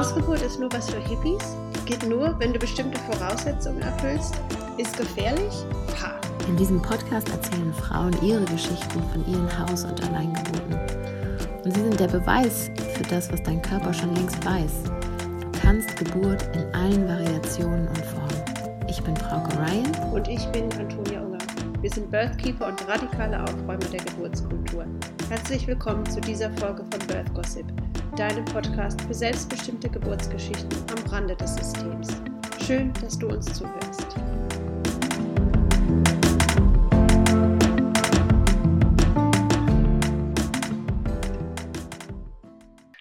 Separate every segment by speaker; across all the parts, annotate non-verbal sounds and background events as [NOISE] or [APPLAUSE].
Speaker 1: Hausgeburt ist nur was für Hippies, geht nur, wenn du bestimmte Voraussetzungen erfüllst, ist gefährlich. Ha.
Speaker 2: In diesem Podcast erzählen Frauen ihre Geschichten von ihren Haus- und Alleingeburten. Und sie sind der Beweis für das, was dein Körper schon längst weiß. Du kannst Geburt in allen Variationen und Formen. Ich bin Frauke Ryan.
Speaker 1: Und ich bin Antonia Unger. Wir sind Birthkeeper und radikale Aufräumer der Geburtskultur. Herzlich willkommen zu dieser Folge von Birth Gossip, deinem Podcast für selbstbestimmte Geburtsgeschichten am Rande des Systems. Schön, dass du uns zuhörst.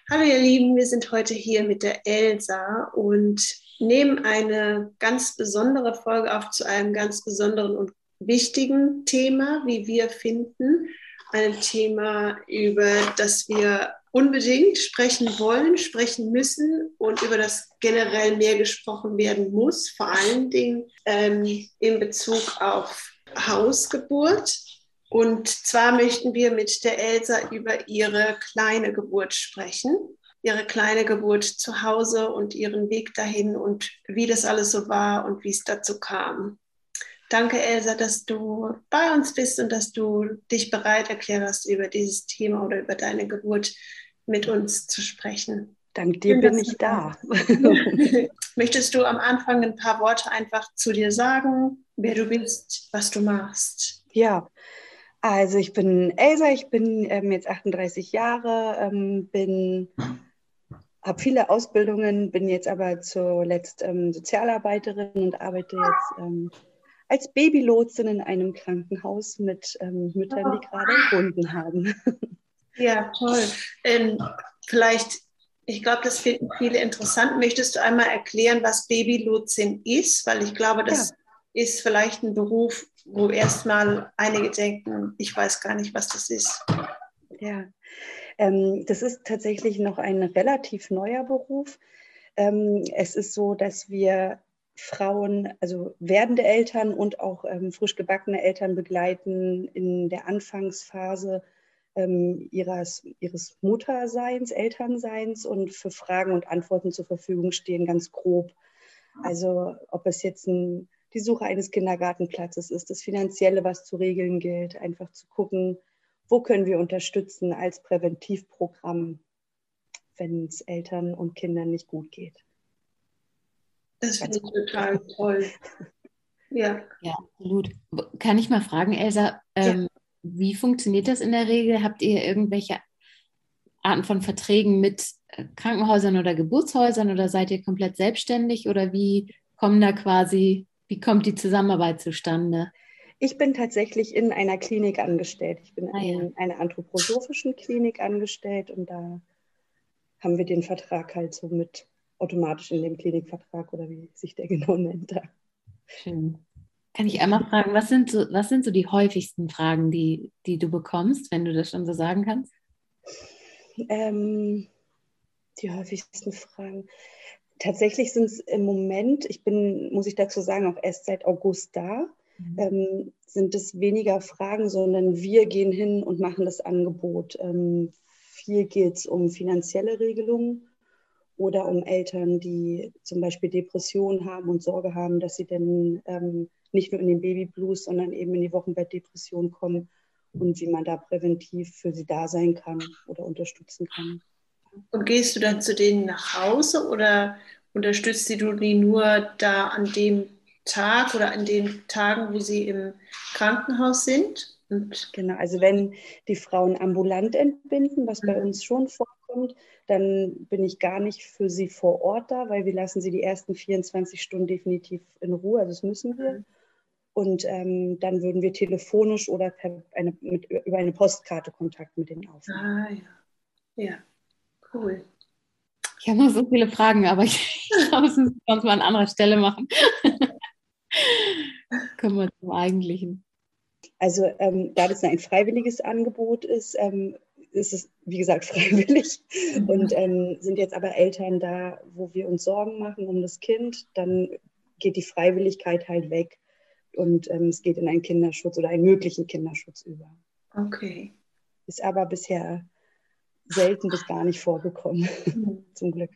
Speaker 1: Hallo ihr Lieben, wir sind heute hier mit der Elsa und nehmen eine ganz besondere Folge auf zu einem ganz besonderen und wichtigen Thema, wie wir finden. Ein Thema, über das wir unbedingt sprechen wollen, sprechen müssen und über das generell mehr gesprochen werden muss, vor allen Dingen ähm, in Bezug auf Hausgeburt. Und zwar möchten wir mit der Elsa über ihre kleine Geburt sprechen, ihre kleine Geburt zu Hause und ihren Weg dahin und wie das alles so war und wie es dazu kam. Danke, Elsa, dass du bei uns bist und dass du dich bereit erklärt hast, über dieses Thema oder über deine Geburt mit uns zu sprechen.
Speaker 3: Dank dir bin ich da. [LAUGHS]
Speaker 1: Möchtest du am Anfang ein paar Worte einfach zu dir sagen, wer du bist, was du machst?
Speaker 3: Ja, also ich bin Elsa, ich bin ähm, jetzt 38 Jahre, ähm, bin habe viele Ausbildungen, bin jetzt aber zuletzt ähm, Sozialarbeiterin und arbeite jetzt ähm, als Babylotsin in einem Krankenhaus mit ähm, Müttern, die gerade Hunden haben. [LAUGHS]
Speaker 1: Ja, toll. Ähm, vielleicht, ich glaube, das finden viele interessant. Möchtest du einmal erklären, was Babylotsin ist? Weil ich glaube, das ja. ist vielleicht ein Beruf, wo erstmal einige denken, ich weiß gar nicht, was das ist.
Speaker 3: Ja, ähm, das ist tatsächlich noch ein relativ neuer Beruf. Ähm, es ist so, dass wir Frauen, also werdende Eltern und auch ähm, frisch gebackene Eltern begleiten in der Anfangsphase ähm, ihres, ihres Mutterseins, Elternseins und für Fragen und Antworten zur Verfügung stehen, ganz grob. Also ob es jetzt ein, die Suche eines Kindergartenplatzes ist, das Finanzielle, was zu regeln gilt, einfach zu gucken, wo können wir unterstützen als Präventivprogramm, wenn es Eltern und Kindern nicht gut geht.
Speaker 1: Das finde ich total toll. Ja.
Speaker 2: Ja, absolut. Kann ich mal fragen, Elsa, ähm, ja. wie funktioniert das in der Regel? Habt ihr irgendwelche Arten von Verträgen mit äh, Krankenhäusern oder Geburtshäusern oder seid ihr komplett selbstständig oder wie kommen da quasi, wie kommt die Zusammenarbeit zustande?
Speaker 3: Ich bin tatsächlich in einer Klinik angestellt. Ich bin ah, ja. in einer anthroposophischen Klinik angestellt und da haben wir den Vertrag halt so mit automatisch in dem Klinikvertrag oder wie sich der genau nennt.
Speaker 2: Schön. Kann ich einmal fragen, was sind so, was sind so die häufigsten Fragen, die, die du bekommst, wenn du das schon so sagen kannst?
Speaker 3: Ähm, die häufigsten Fragen. Tatsächlich sind es im Moment, ich bin, muss ich dazu sagen, auch erst seit August da, mhm. ähm, sind es weniger Fragen, sondern wir gehen hin und machen das Angebot. Ähm, viel geht es um finanzielle Regelungen oder um Eltern, die zum Beispiel Depressionen haben und Sorge haben, dass sie dann ähm, nicht nur in den Babyblues, sondern eben in die Wochenbettdepression kommen und wie man da präventiv für sie da sein kann oder unterstützen kann.
Speaker 1: Und gehst du dann zu denen nach Hause oder unterstützt du die nur da an dem Tag oder an den Tagen, wo sie im Krankenhaus sind?
Speaker 3: Und genau, also wenn die Frauen ambulant entbinden, was bei mhm. uns schon vorkommt, dann bin ich gar nicht für sie vor Ort da, weil wir lassen sie die ersten 24 Stunden definitiv in Ruhe, also das müssen wir. Mhm. Und ähm, dann würden wir telefonisch oder eine, mit, über eine Postkarte Kontakt mit denen aufnehmen.
Speaker 1: Ah ja, ja, cool.
Speaker 2: Ich habe noch so viele Fragen, aber ich [LAUGHS] glaube, es müssen wir uns mal an anderer Stelle machen. [LAUGHS] Kommen wir zum Eigentlichen.
Speaker 3: Also ähm, da das ein freiwilliges Angebot ist, ähm, ist es, wie gesagt, [LAUGHS] freiwillig. Und ähm, sind jetzt aber Eltern da, wo wir uns Sorgen machen um das Kind, dann geht die Freiwilligkeit halt weg und ähm, es geht in einen Kinderschutz oder einen möglichen Kinderschutz über.
Speaker 1: Okay.
Speaker 3: Ist aber bisher selten bis gar nicht vorgekommen, mhm. [LAUGHS] zum Glück.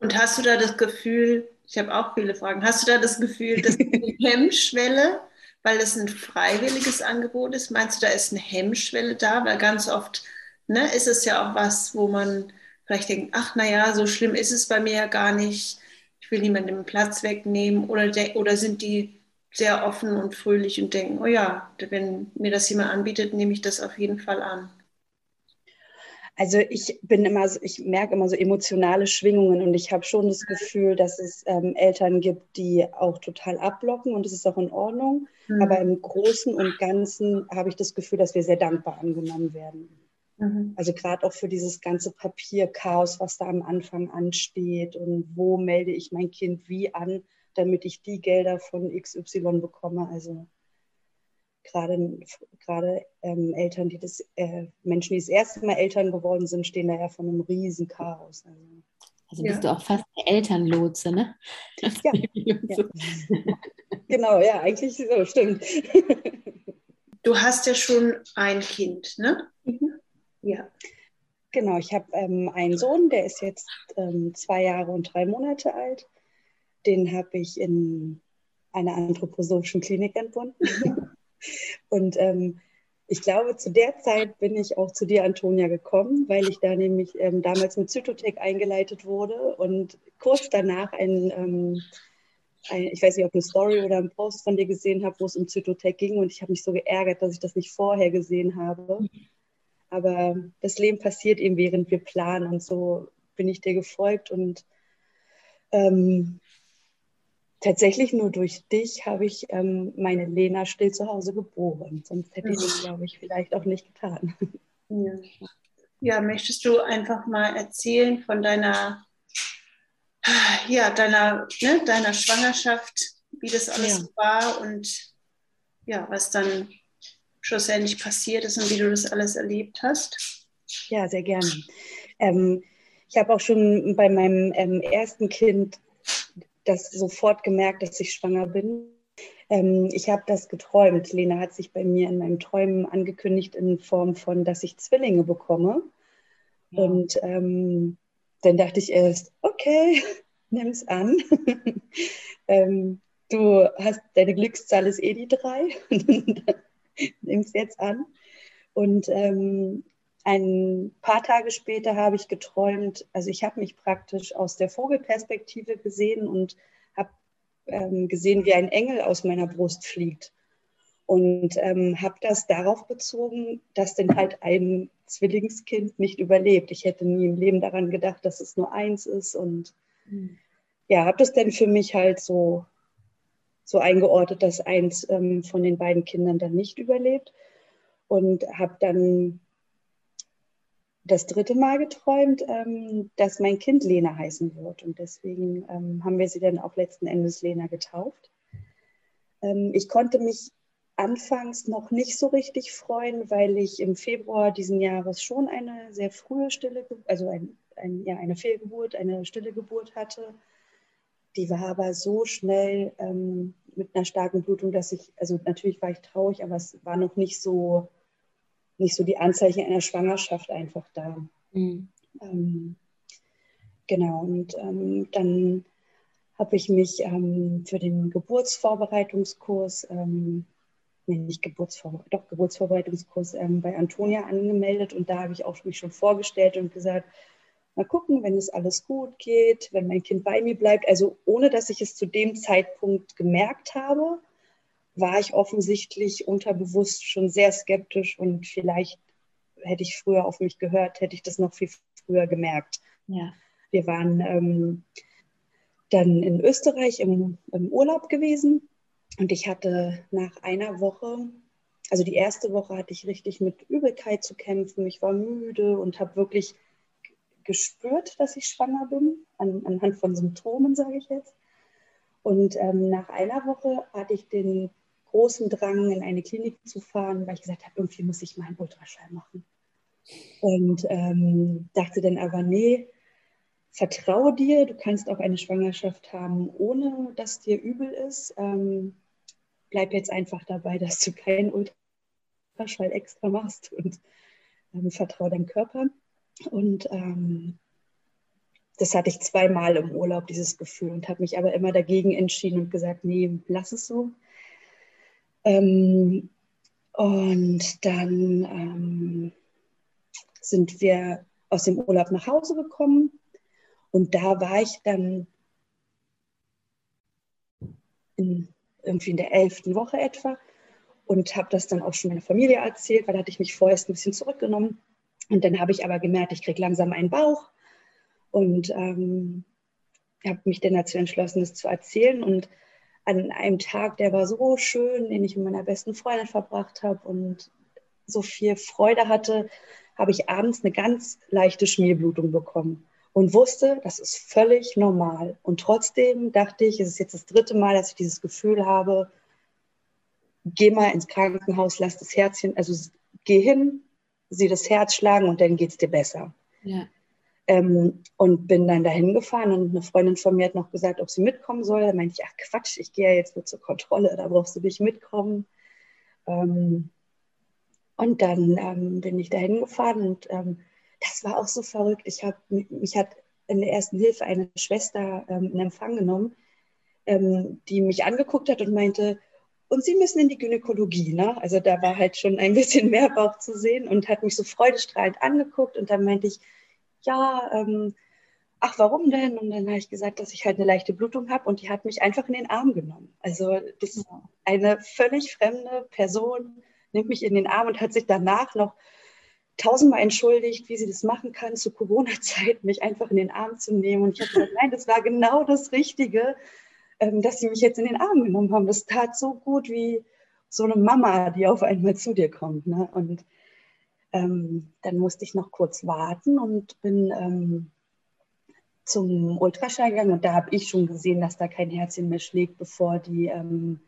Speaker 1: Und hast du da das Gefühl, ich habe auch viele Fragen, hast du da das Gefühl, dass die [LAUGHS] Hemmschwelle, weil das ein freiwilliges Angebot ist, meinst du, da ist eine Hemmschwelle da? Weil ganz oft ne, ist es ja auch was, wo man vielleicht denkt, ach naja, so schlimm ist es bei mir ja gar nicht, ich will niemandem Platz wegnehmen oder, oder sind die sehr offen und fröhlich und denken, oh ja, wenn mir das jemand anbietet, nehme ich das auf jeden Fall an.
Speaker 3: Also ich bin immer, so, ich merke immer so emotionale Schwingungen und ich habe schon das Gefühl, dass es ähm, Eltern gibt, die auch total abblocken und es ist auch in Ordnung. Mhm. Aber im Großen und Ganzen habe ich das Gefühl, dass wir sehr dankbar angenommen werden. Mhm. Also gerade auch für dieses ganze Papierchaos, was da am Anfang ansteht und wo melde ich mein Kind wie an, damit ich die Gelder von XY bekomme. Also gerade, gerade ähm, Eltern, die das, äh, Menschen, die das erste Mal Eltern geworden sind, stehen da ja von einem riesen Chaos.
Speaker 2: Also, also bist ja. du auch fast eine Elternlotse, ne?
Speaker 3: Ja. [LAUGHS] ja. genau, ja, eigentlich so, stimmt. [LAUGHS]
Speaker 1: Du hast ja schon ein Kind, ne? Mhm.
Speaker 3: Ja. Genau, ich habe ähm, einen Sohn, der ist jetzt ähm, zwei Jahre und drei Monate alt. Den habe ich in einer anthroposophischen Klinik entbunden. [LAUGHS] Und ähm, ich glaube, zu der Zeit bin ich auch zu dir, Antonia, gekommen, weil ich da nämlich ähm, damals mit Zytotec eingeleitet wurde und kurz danach ein, ähm, ein, ich weiß nicht, ob eine Story oder ein Post von dir gesehen habe, wo es um Zytotec ging und ich habe mich so geärgert, dass ich das nicht vorher gesehen habe. Aber das Leben passiert eben, während wir planen und so bin ich dir gefolgt und ähm, tatsächlich nur durch dich habe ich ähm, meine Lena still zu Hause geboren. Sonst hätte ich das, glaube ich, vielleicht auch nicht getan.
Speaker 1: Ja. ja, möchtest du einfach mal erzählen von deiner, ja, deiner, ne, deiner Schwangerschaft, wie das alles ja. war und ja, was dann schlussendlich passiert ist und wie du das alles erlebt hast?
Speaker 3: Ja, sehr gerne. Ähm, ich habe auch schon bei meinem ähm, ersten Kind das sofort gemerkt, dass ich schwanger bin. Ähm, ich habe das geträumt. Lena hat sich bei mir in meinem Träumen angekündigt in Form von, dass ich Zwillinge bekomme. Ja. Und ähm, dann dachte ich erst, okay, [LAUGHS] nimm es an. [LAUGHS] ähm, du hast deine Glückszahl ist eh die drei. [LAUGHS] nimm es jetzt an. Und ähm, ein paar Tage später habe ich geträumt, also ich habe mich praktisch aus der Vogelperspektive gesehen und habe ähm, gesehen, wie ein Engel aus meiner Brust fliegt. Und ähm, habe das darauf bezogen, dass denn halt ein Zwillingskind nicht überlebt. Ich hätte nie im Leben daran gedacht, dass es nur eins ist. Und mhm. ja, habe das denn für mich halt so, so eingeordnet, dass eins ähm, von den beiden Kindern dann nicht überlebt. Und habe dann das dritte Mal geträumt, ähm, dass mein Kind Lena heißen wird. Und deswegen ähm, haben wir sie dann auch letzten Endes Lena getauft. Ähm, ich konnte mich anfangs noch nicht so richtig freuen, weil ich im Februar diesen Jahres schon eine sehr frühe Stille, also ein, ein, ja, eine Fehlgeburt, eine stille Geburt hatte. Die war aber so schnell ähm, mit einer starken Blutung, dass ich, also natürlich war ich traurig, aber es war noch nicht so nicht so die Anzeichen einer Schwangerschaft einfach da. Mhm. Ähm, genau, und ähm, dann habe ich mich ähm, für den Geburtsvorbereitungskurs, ähm, nee, nicht Geburtsvorbereitungskurs, doch Geburtsvorbereitungskurs ähm, bei Antonia angemeldet und da habe ich auch mich schon vorgestellt und gesagt, mal gucken, wenn es alles gut geht, wenn mein Kind bei mir bleibt. Also ohne, dass ich es zu dem Zeitpunkt gemerkt habe, war ich offensichtlich unterbewusst schon sehr skeptisch und vielleicht hätte ich früher auf mich gehört, hätte ich das noch viel früher gemerkt. Ja. Wir waren ähm, dann in Österreich im, im Urlaub gewesen und ich hatte nach einer Woche, also die erste Woche hatte ich richtig mit Übelkeit zu kämpfen. Ich war müde und habe wirklich gespürt, dass ich schwanger bin, an, anhand von Symptomen, sage ich jetzt. Und ähm, nach einer Woche hatte ich den großen Drang, in eine Klinik zu fahren, weil ich gesagt habe, irgendwie muss ich mal einen Ultraschall machen. Und ähm, dachte dann aber, nee, vertraue dir, du kannst auch eine Schwangerschaft haben, ohne dass dir übel ist. Ähm, bleib jetzt einfach dabei, dass du keinen Ultraschall extra machst und ähm, vertraue deinem Körper. Und ähm, das hatte ich zweimal im Urlaub, dieses Gefühl, und habe mich aber immer dagegen entschieden und gesagt, nee, lass es so. Ähm, und dann ähm, sind wir aus dem Urlaub nach Hause gekommen und da war ich dann in, irgendwie in der elften Woche etwa und habe das dann auch schon meiner Familie erzählt, weil da hatte ich mich vorerst ein bisschen zurückgenommen. Und dann habe ich aber gemerkt, ich kriege langsam einen Bauch und ähm, habe mich dann dazu entschlossen, das zu erzählen. Und an einem Tag, der war so schön, den ich mit meiner besten Freundin verbracht habe und so viel Freude hatte, habe ich abends eine ganz leichte Schmierblutung bekommen und wusste, das ist völlig normal. Und trotzdem dachte ich, es ist jetzt das dritte Mal, dass ich dieses Gefühl habe, geh mal ins Krankenhaus, lass das Herzchen, also geh hin, sieh das Herz schlagen und dann geht es dir besser. Ja. Ähm, und bin dann dahin gefahren und eine Freundin von mir hat noch gesagt, ob sie mitkommen soll. Da meinte ich, ach Quatsch, ich gehe ja jetzt nur zur Kontrolle, da brauchst du nicht mitkommen. Ähm, und dann ähm, bin ich dahin gefahren und ähm, das war auch so verrückt. Ich habe mich hat in der ersten Hilfe eine Schwester ähm, in Empfang genommen, ähm, die mich angeguckt hat und meinte, und Sie müssen in die Gynäkologie, ne? Also da war halt schon ein bisschen mehr Bauch zu sehen und hat mich so freudestrahlend angeguckt und dann meinte ich, ja, ähm, ach, warum denn? Und dann habe ich gesagt, dass ich halt eine leichte Blutung habe und die hat mich einfach in den Arm genommen. Also das ist eine völlig fremde Person, nimmt mich in den Arm und hat sich danach noch tausendmal entschuldigt, wie sie das machen kann, zu Corona-Zeit mich einfach in den Arm zu nehmen. Und ich habe gesagt, nein, das war genau das Richtige ähm, dass sie mich jetzt in den Arm genommen haben. Das tat so gut wie so eine Mama, die auf einmal zu dir kommt. Ne? Und ähm, dann musste ich noch kurz warten und bin ähm, zum Ultraschall gegangen und da habe ich schon gesehen, dass da kein Herzchen mehr schlägt, bevor die ähm,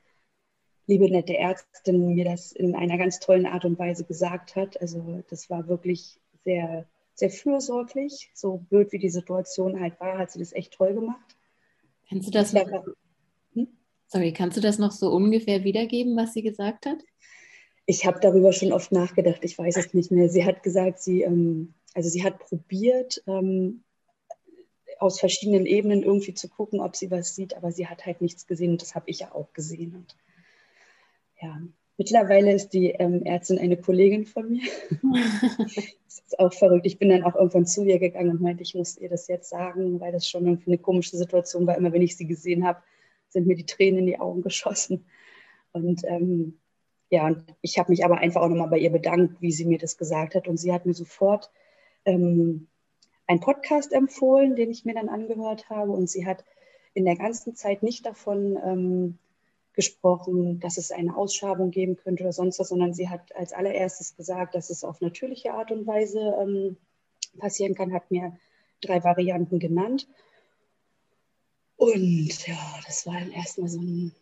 Speaker 3: liebe nette Ärztin mir das in einer ganz tollen Art und Weise gesagt hat. Also das war wirklich sehr, sehr fürsorglich. So blöd wie die Situation halt war, hat sie das echt toll gemacht.
Speaker 2: Kannst du das noch, hm? sorry, kannst du das noch so ungefähr wiedergeben, was sie gesagt hat?
Speaker 3: Ich habe darüber schon oft nachgedacht, ich weiß es nicht mehr. Sie hat gesagt, sie, ähm, also sie hat probiert, ähm, aus verschiedenen Ebenen irgendwie zu gucken, ob sie was sieht, aber sie hat halt nichts gesehen und das habe ich ja auch gesehen. Und ja, mittlerweile ist die ähm, Ärztin eine Kollegin von mir. [LAUGHS] das ist auch verrückt. Ich bin dann auch irgendwann zu ihr gegangen und meinte, ich muss ihr das jetzt sagen, weil das schon irgendwie eine komische Situation war. Immer wenn ich sie gesehen habe, sind mir die Tränen in die Augen geschossen. Und ähm, ja, und ich habe mich aber einfach auch nochmal bei ihr bedankt, wie sie mir das gesagt hat. Und sie hat mir sofort ähm, einen Podcast empfohlen, den ich mir dann angehört habe. Und sie hat in der ganzen Zeit nicht davon ähm, gesprochen, dass es eine Ausschabung geben könnte oder sonst was, sondern sie hat als allererstes gesagt, dass es auf natürliche Art und Weise ähm, passieren kann, hat mir drei Varianten genannt. Und ja, das war dann erstmal so ein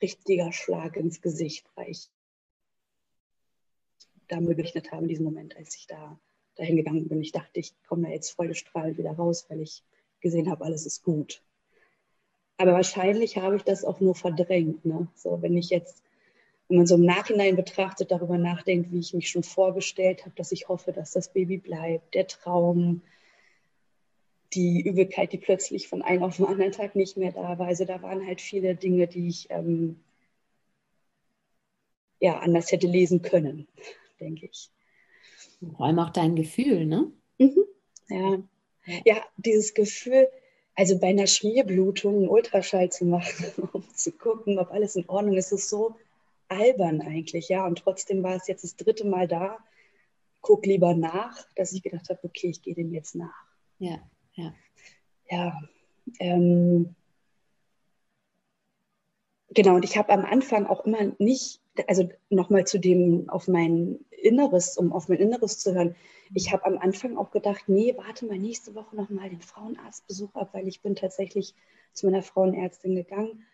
Speaker 3: richtiger Schlag ins Gesicht, weil ich damit gerechnet habe in diesem Moment, als ich da dahin gegangen bin. Ich dachte, ich komme da jetzt freudestrahlend wieder raus, weil ich gesehen habe, alles ist gut. Aber wahrscheinlich habe ich das auch nur verdrängt. Ne? So, wenn ich jetzt, wenn man so im Nachhinein betrachtet, darüber nachdenkt, wie ich mich schon vorgestellt habe, dass ich hoffe, dass das Baby bleibt, der Traum, die Übelkeit, die plötzlich von einem auf den anderen Tag nicht mehr da war. Also da waren halt viele Dinge, die ich ähm, ja anders hätte lesen können, denke ich.
Speaker 2: Vor allem auch dein Gefühl, ne?
Speaker 3: Mhm. Ja. ja, dieses Gefühl, also bei einer Schmierblutung einen Ultraschall zu machen, [LAUGHS] um zu gucken, ob alles in Ordnung ist, ist so albern eigentlich, ja. Und trotzdem war es jetzt das dritte Mal da. Guck lieber nach, dass ich gedacht habe, okay, ich gehe dem jetzt nach.
Speaker 2: Ja, ja.
Speaker 3: Ja. Ähm, genau, und ich habe am Anfang auch immer nicht, also nochmal zu dem auf mein Inneres, um auf mein Inneres zu hören, ich habe am Anfang auch gedacht, nee, warte mal nächste Woche nochmal den Frauenarztbesuch ab, weil ich bin tatsächlich zu meiner Frauenärztin gegangen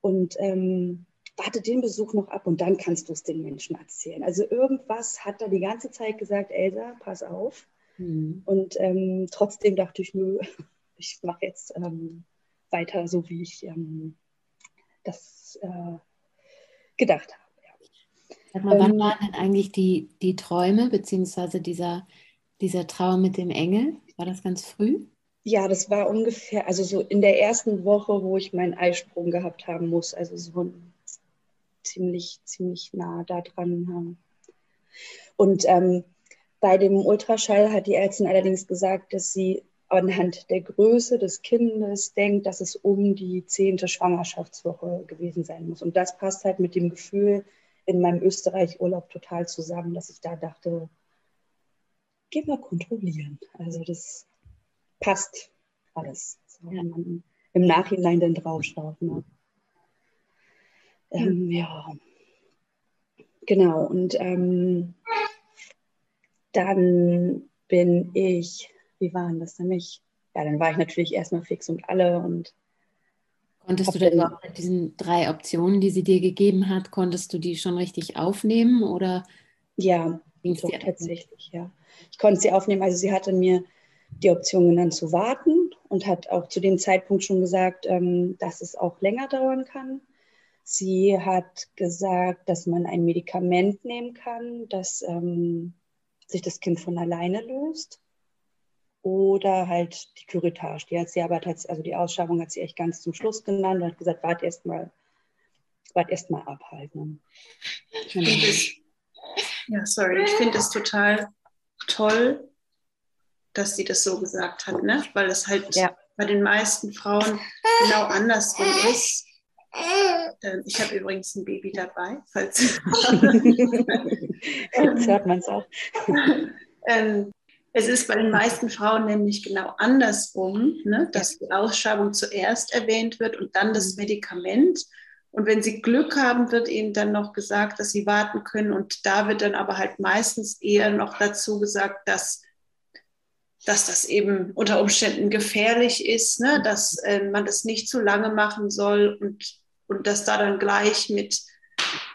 Speaker 3: und ähm, warte den Besuch noch ab und dann kannst du es den Menschen erzählen. Also irgendwas hat da die ganze Zeit gesagt, Elsa, pass auf. Mhm. Und ähm, trotzdem dachte ich, nö, [LAUGHS] ich mache jetzt ähm, weiter so, wie ich ähm, das äh, gedacht habe.
Speaker 2: Sag mal, wann ähm, waren denn eigentlich die, die Träume, beziehungsweise dieser, dieser Traum mit dem Engel? War das ganz früh?
Speaker 3: Ja, das war ungefähr, also so in der ersten Woche, wo ich meinen Eisprung gehabt haben muss, also so ziemlich, ziemlich nah da dran. Und ähm, bei dem Ultraschall hat die Ärztin allerdings gesagt, dass sie anhand der Größe des Kindes denkt, dass es um die zehnte Schwangerschaftswoche gewesen sein muss. Und das passt halt mit dem Gefühl in meinem Österreich-Urlaub total zusammen, dass ich da dachte, geh mal kontrollieren. Also das passt alles, so, wenn man im Nachhinein dann draufschaut. Ne? Ähm, ja, genau. Und ähm, dann bin ich, wie war denn das nämlich? Ja, dann war ich natürlich erstmal fix und alle und
Speaker 2: Konntest du denn mit diesen drei Optionen, die sie dir gegeben hat, konntest du die schon richtig aufnehmen oder?
Speaker 3: Ja, doch, tatsächlich, ja. Ich konnte sie aufnehmen. Also sie hatte mir die Option genannt zu warten und hat auch zu dem Zeitpunkt schon gesagt, ähm, dass es auch länger dauern kann. Sie hat gesagt, dass man ein Medikament nehmen kann, dass ähm, sich das Kind von alleine löst. Oder halt die Curettage. Die hat sie aber also die Ausschreibung hat sie echt ganz zum Schluss genannt und hat gesagt, wart erst mal, wart erst mal abhalten.
Speaker 1: Genau. Ja, sorry, ich finde es total toll, dass sie das so gesagt hat, ne? weil es halt ja. bei den meisten Frauen genau andersrum ist. Ähm, ich habe übrigens ein Baby dabei, falls. [LAUGHS] [LAUGHS]
Speaker 3: Jetzt hört man es auch. [LAUGHS]
Speaker 1: Ähm, es ist bei den meisten Frauen nämlich genau andersrum, ne? dass die Ausschreibung zuerst erwähnt wird und dann das Medikament. Und wenn sie Glück haben, wird ihnen dann noch gesagt, dass sie warten können. Und da wird dann aber halt meistens eher noch dazu gesagt, dass, dass das eben unter Umständen gefährlich ist, ne? dass äh, man das nicht zu lange machen soll und, und dass da dann gleich mit,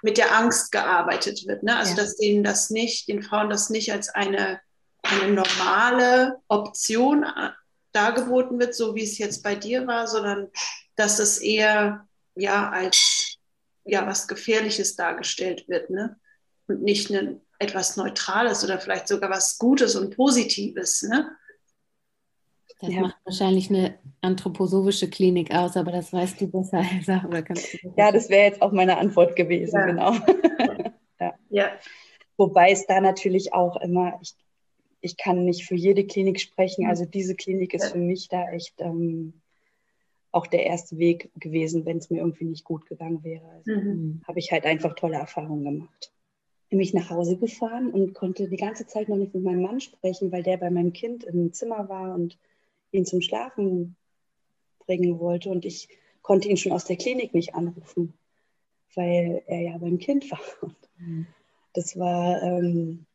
Speaker 1: mit der Angst gearbeitet wird. Ne? Also ja. dass denen das nicht, den Frauen das nicht als eine, eine normale Option äh, dargeboten wird, so wie es jetzt bei dir war, sondern dass es eher ja als ja was Gefährliches dargestellt wird, ne? Und nicht ein, etwas Neutrales oder vielleicht sogar was Gutes und Positives, ne?
Speaker 2: Das ja. macht wahrscheinlich eine anthroposophische Klinik aus, aber das weißt du besser, Elsa. Oder kannst
Speaker 3: du das ja, das wäre jetzt auch meine Antwort gewesen, ja. genau. [LAUGHS] ja. ja. Wobei es da natürlich auch immer, ich, ich kann nicht für jede Klinik sprechen, mhm. also diese Klinik ist für mich da echt ähm, auch der erste Weg gewesen, wenn es mir irgendwie nicht gut gegangen wäre. Also mhm. habe ich halt einfach tolle Erfahrungen gemacht. Bin mich nach Hause gefahren und konnte die ganze Zeit noch nicht mit meinem Mann sprechen, weil der bei meinem Kind im Zimmer war und ihn zum Schlafen bringen wollte. Und ich konnte ihn schon aus der Klinik nicht anrufen, weil er ja beim Kind war. Und mhm. das war, ähm,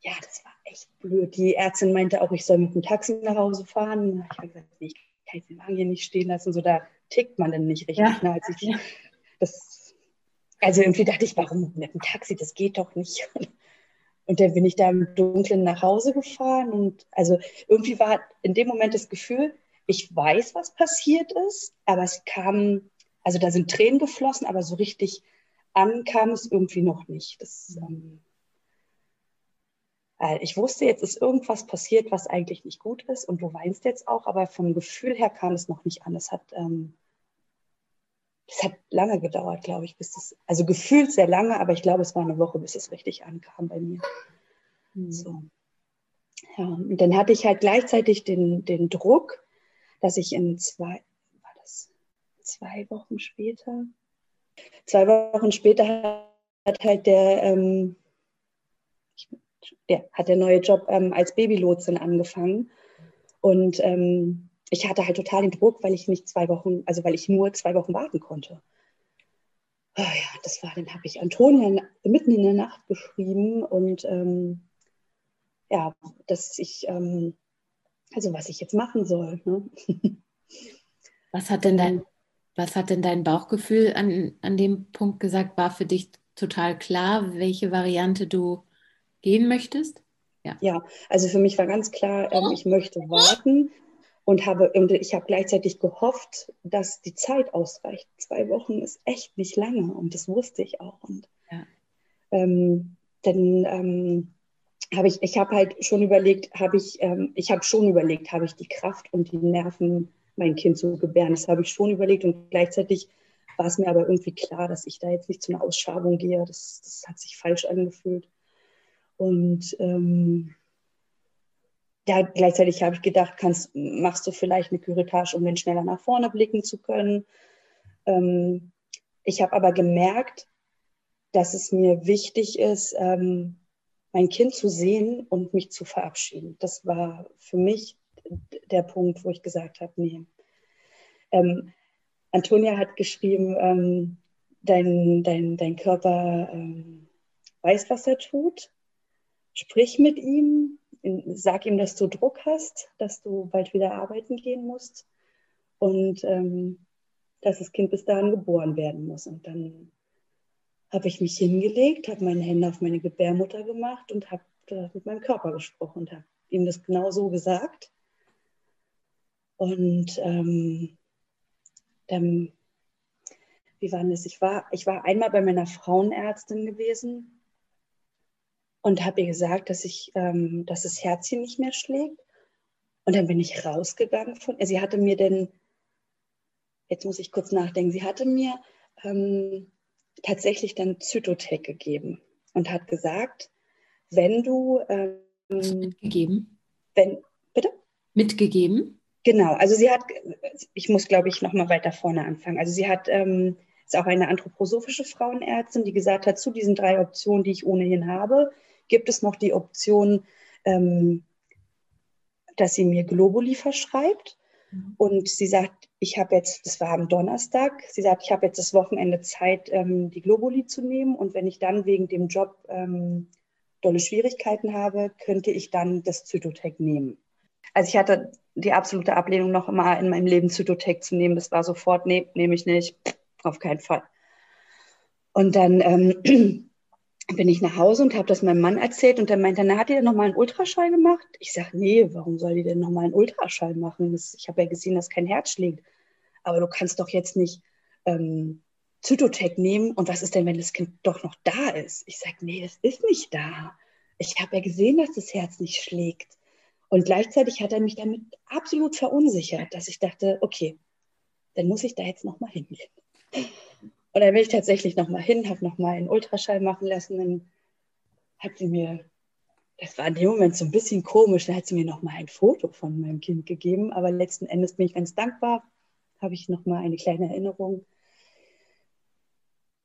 Speaker 3: ja, das war echt blöd. Die Ärztin meinte auch, ich soll mit dem Taxi nach Hause fahren. Ich habe gesagt, nee, ich kann den Wagen hier nicht stehen lassen. So, da tickt man dann nicht richtig. Ja. Ne, als ich, das, also irgendwie dachte ich, warum mit dem Taxi? Das geht doch nicht. Und [LAUGHS] dann bin ich da im Dunkeln nach Hause gefahren. Und also irgendwie war in dem Moment das Gefühl, ich weiß, was passiert ist, aber es kam, also da sind Tränen geflossen, aber so richtig ankam es irgendwie noch nicht. Das, ähm, äh, ich wusste, jetzt ist irgendwas passiert, was eigentlich nicht gut ist und du weinst jetzt auch, aber vom Gefühl her kam es noch nicht an. Es hat, ähm, es hat lange gedauert, glaube ich, bis es, also gefühlt sehr lange, aber ich glaube, es war eine Woche, bis es richtig ankam bei mir. Mhm. So. Ja, und dann hatte ich halt gleichzeitig den, den Druck, dass ich in zwei, war das zwei Wochen später? Zwei Wochen später hat halt der, ähm, der hat der neue Job ähm, als Babylotsin angefangen. Und ähm, ich hatte halt total den Druck, weil ich nicht zwei Wochen, also weil ich nur zwei Wochen warten konnte. Oh ja, das war, dann habe ich Antonia mitten in der Nacht geschrieben und ähm, ja, dass ich, ähm, also was ich jetzt machen soll. Ne? [LAUGHS]
Speaker 2: Was hat denn dein, was hat denn dein Bauchgefühl an, an dem Punkt gesagt? War für dich total klar, welche Variante du gehen möchtest?
Speaker 3: Ja, ja also für mich war ganz klar, ähm, ich möchte warten und habe und ich habe gleichzeitig gehofft, dass die Zeit ausreicht. Zwei Wochen ist echt nicht lange und das wusste ich auch. Und ja. ähm, dann ähm, habe ich, ich habe halt schon überlegt, habe ich, ähm, ich habe schon überlegt, habe ich die Kraft und die Nerven, mein Kind zu gebären. Das habe ich schon überlegt und gleichzeitig war es mir aber irgendwie klar, dass ich da jetzt nicht zu einer Ausschabung gehe. Das, das hat sich falsch angefühlt. Und ähm, ja, gleichzeitig habe ich gedacht, kannst, machst du vielleicht eine Curettage, um dann schneller nach vorne blicken zu können. Ähm, ich habe aber gemerkt, dass es mir wichtig ist, ähm, mein Kind zu sehen und mich zu verabschieden. Das war für mich der Punkt, wo ich gesagt habe, nee. Ähm, Antonia hat geschrieben, ähm, dein, dein, dein Körper ähm, weiß, was er tut. Sprich mit ihm, sag ihm, dass du Druck hast, dass du bald wieder arbeiten gehen musst und ähm, dass das Kind bis dahin geboren werden muss. Und dann habe ich mich hingelegt, habe meine Hände auf meine Gebärmutter gemacht und habe mit meinem Körper gesprochen und habe ihm das genau so gesagt. Und ähm, dann, wie war das? Ich war, ich war einmal bei meiner Frauenärztin gewesen und habe ihr gesagt, dass ich, ähm, dass das Herzchen nicht mehr schlägt. Und dann bin ich rausgegangen von. Sie hatte mir denn, jetzt muss ich kurz nachdenken, sie hatte mir ähm, tatsächlich dann Zytotec gegeben und hat gesagt, wenn du ähm,
Speaker 2: mitgegeben,
Speaker 3: wenn bitte
Speaker 2: mitgegeben,
Speaker 3: genau. Also sie hat, ich muss glaube ich noch mal weiter vorne anfangen. Also sie hat ähm, ist auch eine anthroposophische Frauenärztin, die gesagt hat, zu diesen drei Optionen, die ich ohnehin habe, gibt es noch die Option, ähm, dass sie mir Globuli verschreibt. Mhm. Und sie sagt, ich habe jetzt, das war am Donnerstag, sie sagt, ich habe jetzt das Wochenende Zeit, ähm, die Globuli zu nehmen. Und wenn ich dann wegen dem Job ähm, dolle Schwierigkeiten habe, könnte ich dann das Zytotec nehmen. Also ich hatte die absolute Ablehnung noch immer in meinem Leben Zytotec zu nehmen. Das war sofort, nee, nehme ich nicht, auf keinen Fall. Und dann ähm, [CLEARS THROAT] bin ich nach Hause und habe das meinem Mann erzählt und der meinte, na, hat die denn nochmal einen Ultraschall gemacht? Ich sage, nee, warum soll die denn nochmal einen Ultraschall machen? Das, ich habe ja gesehen, dass kein Herz schlägt. Aber du kannst doch jetzt nicht ähm, Zytotec nehmen und was ist denn, wenn das Kind doch noch da ist? Ich sage, nee, das ist nicht da. Ich habe ja gesehen, dass das Herz nicht schlägt. Und gleichzeitig hat er mich damit absolut verunsichert, dass ich dachte, okay, dann muss ich da jetzt nochmal hingehen. Und dann bin ich tatsächlich nochmal hin, habe nochmal einen Ultraschall machen lassen. Dann hat sie mir, das war in dem Moment so ein bisschen komisch, dann hat sie mir nochmal ein Foto von meinem Kind gegeben. Aber letzten Endes bin ich ganz dankbar, habe ich nochmal eine kleine Erinnerung.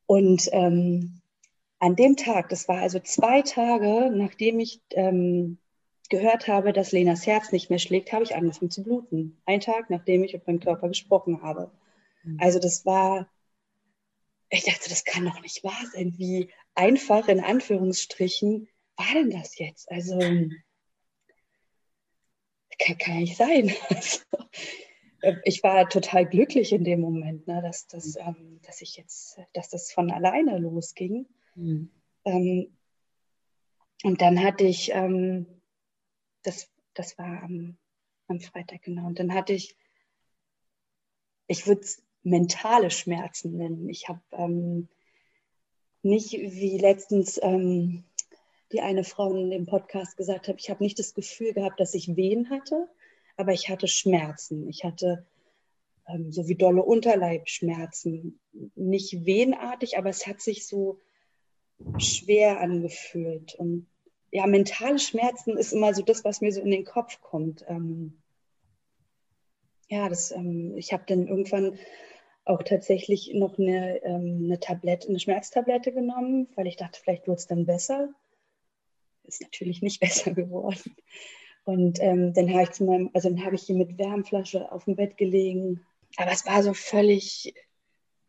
Speaker 3: Und ähm, an dem Tag, das war also zwei Tage, nachdem ich ähm, gehört habe, dass Lenas Herz nicht mehr schlägt, habe ich angefangen zu bluten. Ein Tag, nachdem ich mit meinem Körper gesprochen habe. Mhm. Also das war ich dachte, das kann doch nicht wahr sein. Wie einfach in Anführungsstrichen war denn das jetzt? Also kann, kann nicht sein. [LAUGHS] Also, ich war total glücklich in dem Moment, ne, dass, dass, ähm, dass ich jetzt, dass das von alleine losging. Mhm. Ähm, und dann hatte ich, ähm, das, das war am, am Freitag, genau, und dann hatte ich, ich würde es mentale Schmerzen nennen. Ich habe ähm, nicht wie letztens ähm, die eine Frau in dem Podcast gesagt hat, ich habe nicht das Gefühl gehabt, dass ich Wehen hatte, aber ich hatte Schmerzen. Ich hatte ähm, so wie dolle Unterleibschmerzen. Nicht wehenartig, aber es hat sich so schwer angefühlt. Und ja, mentale Schmerzen ist immer so das, was mir so in den Kopf kommt. Ähm, ja, das, ähm, ich habe dann irgendwann auch tatsächlich noch eine, ähm, eine Tablette, eine Schmerztablette genommen, weil ich dachte, vielleicht wird es dann besser. Ist natürlich nicht [LAUGHS] besser geworden. Und ähm, dann habe ich zu meinem, also dann habe ich hier mit Wärmflasche auf dem Bett gelegen. Aber es war so völlig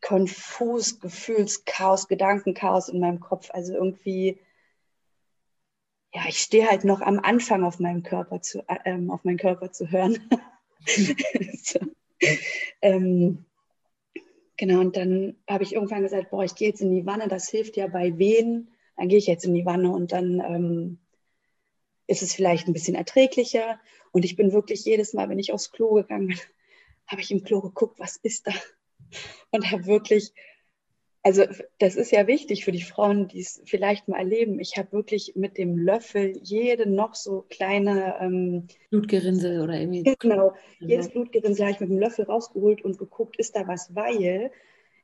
Speaker 3: konfus, Gefühlschaos, Gedankenchaos in meinem Kopf. Also irgendwie, ja, ich stehe halt noch am Anfang auf meinem Körper zu, äh, ähm, auf meinen Körper zu hören. [LAUGHS] so. ähm, Genau, und dann habe ich irgendwann gesagt, boah, ich gehe jetzt in die Wanne, das hilft ja bei Wehen. Dann gehe ich jetzt in die Wanne und dann ähm, ist es vielleicht ein bisschen erträglicher. Und ich bin wirklich jedes Mal, wenn ich aufs Klo gegangen bin, [LAUGHS] habe ich im Klo geguckt, was ist da? Und habe wirklich Also das ist ja wichtig für die Frauen, die es vielleicht mal erleben. Ich habe wirklich mit dem Löffel jede noch so kleine ähm,
Speaker 2: Blutgerinnsel oder irgendwie.
Speaker 3: Genau, jedes Blutgerinnsel habe ich mit dem Löffel rausgeholt und geguckt, ist da was, weil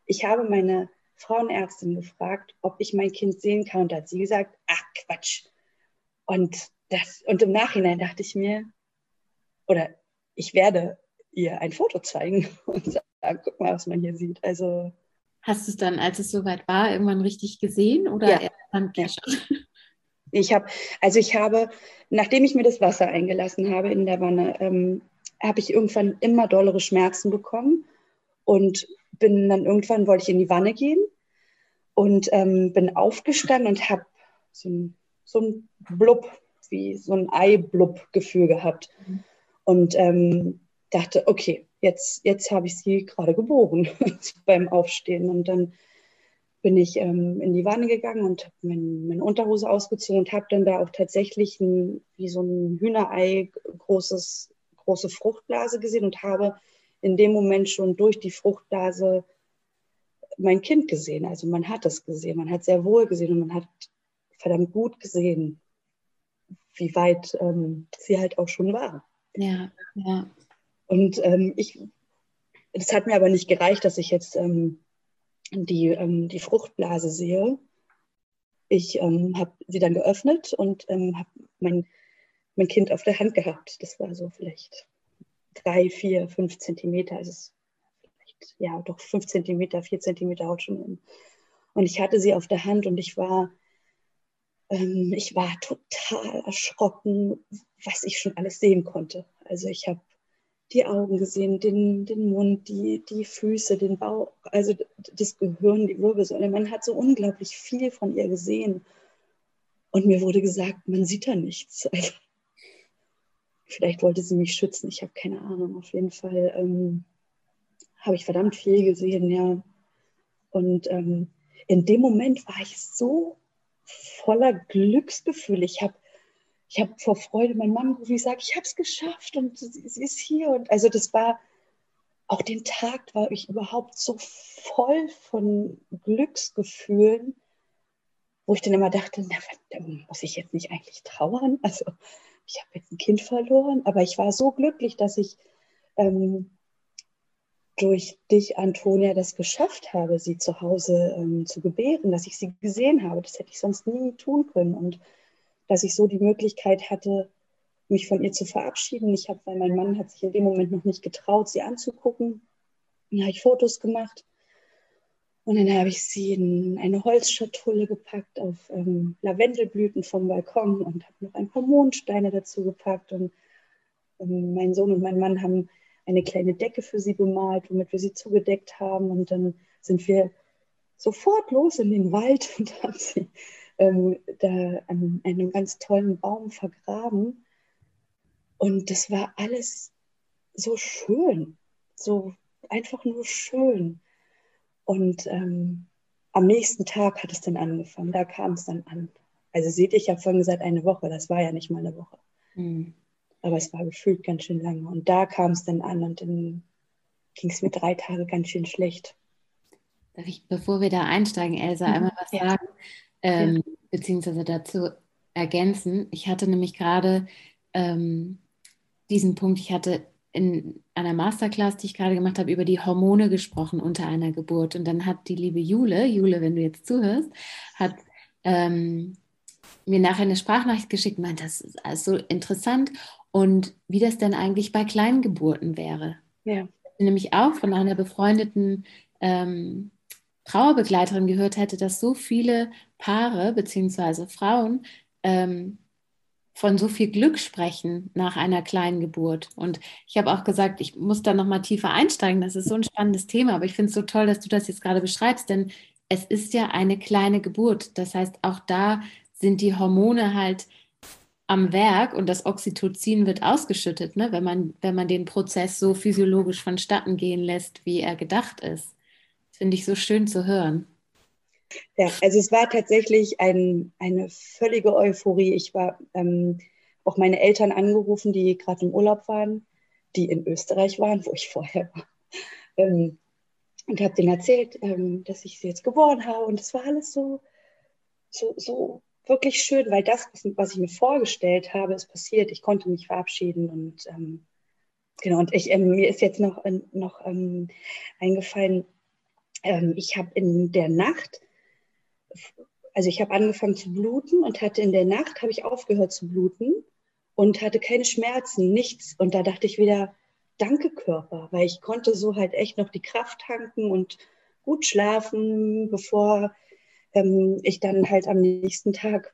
Speaker 3: ich habe meine Frauenärztin gefragt, ob ich mein Kind sehen kann und da hat sie gesagt, ach Quatsch. Und, das, und im Nachhinein dachte ich mir, oder ich werde ihr ein Foto zeigen [LAUGHS] und sagen, guck mal, was man hier sieht. Also
Speaker 2: Hast du es dann, als es soweit war, irgendwann richtig gesehen oder
Speaker 3: ja. erst [LAUGHS] Ich habe, also ich habe, nachdem ich mir das Wasser eingelassen habe in der Wanne, ähm, habe ich irgendwann immer dollere Schmerzen bekommen und bin dann irgendwann wollte ich in die Wanne gehen und ähm, bin aufgestanden und habe so ein, so ein Blub, wie so ein Ei-Blub-Gefühl gehabt. Mhm. Und ähm, dachte, okay, jetzt, jetzt habe ich sie gerade geboren [LAUGHS] beim Aufstehen. Und dann bin ich ähm, in die Wanne gegangen und habe mein, meine Unterhose ausgezogen und habe dann da auch tatsächlich ein, wie so ein Hühnerei großes, große Fruchtblase gesehen und habe in dem Moment schon durch die Fruchtblase mein Kind gesehen. Also man hat es gesehen, man hat sehr wohl gesehen und man hat verdammt gut gesehen, wie weit ähm, sie halt auch schon war.
Speaker 2: Ja, ja.
Speaker 3: Und ähm, ich, das hat mir aber nicht gereicht, dass ich jetzt ähm, die, ähm, die Fruchtblase sehe. Ich ähm, habe sie dann geöffnet und ähm, habe mein, mein Kind auf der Hand gehabt. Das war so vielleicht drei, vier, fünf Zentimeter. Also vielleicht, ja, doch fünf Zentimeter, vier Zentimeter Haut schon in. Und ich hatte sie auf der Hand und ich war, ähm, ich war total erschrocken, was ich schon alles sehen konnte. Also ich habe die Augen gesehen, den, den Mund, die, die Füße, den Bauch, also das Gehirn, die Wirbelsäule. Man hat so unglaublich viel von ihr gesehen. Und mir wurde gesagt, man sieht da nichts. Also, vielleicht wollte sie mich schützen, ich habe keine Ahnung. Auf jeden Fall ähm, habe ich verdammt viel gesehen, ja. Und ähm, in dem Moment war ich so voller Glücksgefühl. Ich habe ich habe vor Freude meinen Mann gerufen, ich sage, ich habe es geschafft und sie, sie ist hier. Und also das war, auch den Tag war ich überhaupt so voll von Glücksgefühlen, wo ich dann immer dachte, na, muss ich jetzt nicht eigentlich trauern? Also ich habe jetzt ein Kind verloren, aber ich war so glücklich, dass ich ähm, durch dich, Antonia, das geschafft habe, sie zu Hause ähm, zu gebären, dass ich sie gesehen habe. Das hätte ich sonst nie tun können. Und dass ich so die Möglichkeit hatte, mich von ihr zu verabschieden. Ich habe, weil mein Mann hat sich in dem Moment noch nicht getraut, sie anzugucken. Dann habe ich Fotos gemacht und dann habe ich sie in eine Holzschatulle gepackt auf ähm, Lavendelblüten vom Balkon und habe noch ein paar Mondsteine dazu gepackt. Und ähm, mein Sohn und mein Mann haben eine kleine Decke für sie bemalt, womit wir sie zugedeckt haben. Und dann sind wir sofort los in den Wald [LAUGHS] und haben sie ähm, da an einem ganz tollen Baum vergraben. Und das war alles so schön, so einfach nur schön. Und ähm, am nächsten Tag hat es dann angefangen, da kam es dann an. Also seht ihr, ich habe vorhin gesagt, eine Woche, das war ja nicht mal eine Woche. Mhm. Aber es war gefühlt ganz schön lange. Und da kam es dann an und dann ging es mir drei Tage ganz schön schlecht.
Speaker 2: Darf ich, bevor wir da einsteigen, Elsa, mhm. einmal was ja. sagen? Ähm, ja. beziehungsweise dazu ergänzen. Ich hatte nämlich gerade ähm, diesen Punkt, ich hatte in einer Masterclass, die ich gerade gemacht habe, über die Hormone gesprochen unter einer Geburt. Und dann hat die liebe Jule, Jule, wenn du jetzt zuhörst, hat ähm, mir nachher eine Sprachnachricht geschickt, meint, das ist also interessant und wie das denn eigentlich bei Kleingeburten wäre. Ja. Nämlich auch von einer befreundeten ähm, Trauerbegleiterin gehört hätte, dass so viele Paare bzw. Frauen ähm, von so viel Glück sprechen nach einer kleinen Geburt. Und ich habe auch gesagt, ich muss da nochmal tiefer einsteigen. Das ist so ein spannendes Thema, aber ich finde es so toll, dass du das jetzt gerade beschreibst, denn es ist ja eine kleine Geburt. Das heißt, auch da sind die Hormone halt am Werk und das Oxytocin wird ausgeschüttet, ne, wenn, man, wenn man den Prozess so physiologisch vonstatten gehen lässt, wie er gedacht ist. Finde ich so schön zu hören.
Speaker 3: Ja, also es war tatsächlich ein, eine völlige Euphorie. Ich war ähm, auch meine Eltern angerufen, die gerade im Urlaub waren, die in Österreich waren, wo ich vorher war. Ähm, und habe denen erzählt, ähm, dass ich sie jetzt geboren habe. Und es war alles so, so, so wirklich schön, weil das, was ich mir vorgestellt habe, ist passiert. Ich konnte mich verabschieden und ähm, genau. Und ich, ähm, mir ist jetzt noch, noch ähm, eingefallen, ähm, ich habe in der Nacht, also ich habe angefangen zu bluten und hatte in der Nacht habe ich aufgehört zu bluten und hatte keine Schmerzen, nichts. Und da dachte ich wieder, danke Körper, weil ich konnte so halt echt noch die Kraft tanken und gut schlafen, bevor ähm, ich dann halt am nächsten Tag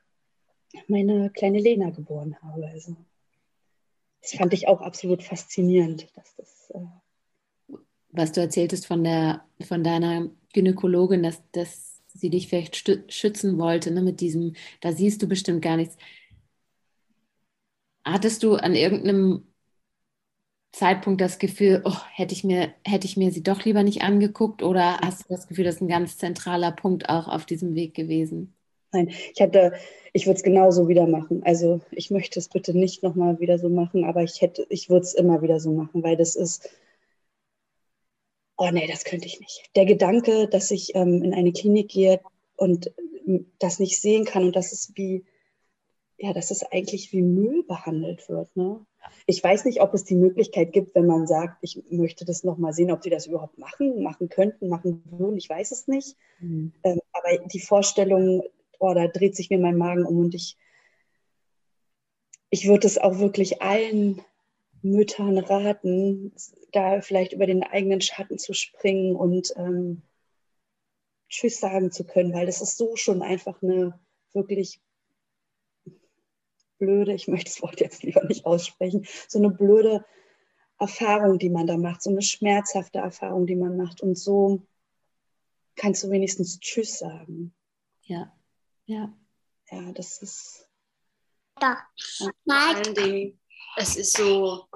Speaker 3: meine kleine Lena geboren habe. Also das fand ich auch absolut faszinierend, dass das. Äh
Speaker 2: Was du erzähltest von der von deiner Gynäkologin, dass, dass sie dich vielleicht schützen wollte, ne, mit diesem, da siehst du bestimmt gar nichts. Hattest du an irgendeinem Zeitpunkt das Gefühl, oh, hätte ich mir, hätte ich mir sie doch lieber nicht angeguckt oder hast du das Gefühl, das ist ein ganz zentraler Punkt auch auf diesem Weg gewesen?
Speaker 3: Nein, ich hätte, ich würde es genauso wieder machen. Also ich möchte es bitte nicht nochmal wieder so machen, aber ich hätte, ich würde es immer wieder so machen, weil das ist, oh nee, das könnte ich nicht. Der Gedanke, dass ich ähm, in eine Klinik gehe und ähm, das nicht sehen kann und dass es wie, ja, dass es eigentlich wie Müll behandelt wird. Ne? Ich weiß nicht, ob es die Möglichkeit gibt, wenn man sagt, ich möchte das nochmal sehen, ob sie das überhaupt machen, machen könnten, machen würden. Ich weiß es nicht. Mhm. Ähm, aber die Vorstellung, oh, da dreht sich mir mein Magen um und ich, ich würde es auch wirklich allen Müttern raten, da vielleicht über den eigenen Schatten zu springen und ähm, Tschüss sagen zu können, weil das ist so schon einfach eine wirklich blöde, ich möchte das Wort jetzt lieber nicht aussprechen, so eine blöde Erfahrung, die man da macht, so eine schmerzhafte Erfahrung, die man macht. Und so kannst du wenigstens Tschüss sagen.
Speaker 2: Ja, ja.
Speaker 3: Ja, das ist.
Speaker 1: Ja. Vor allen Dingen, es ist so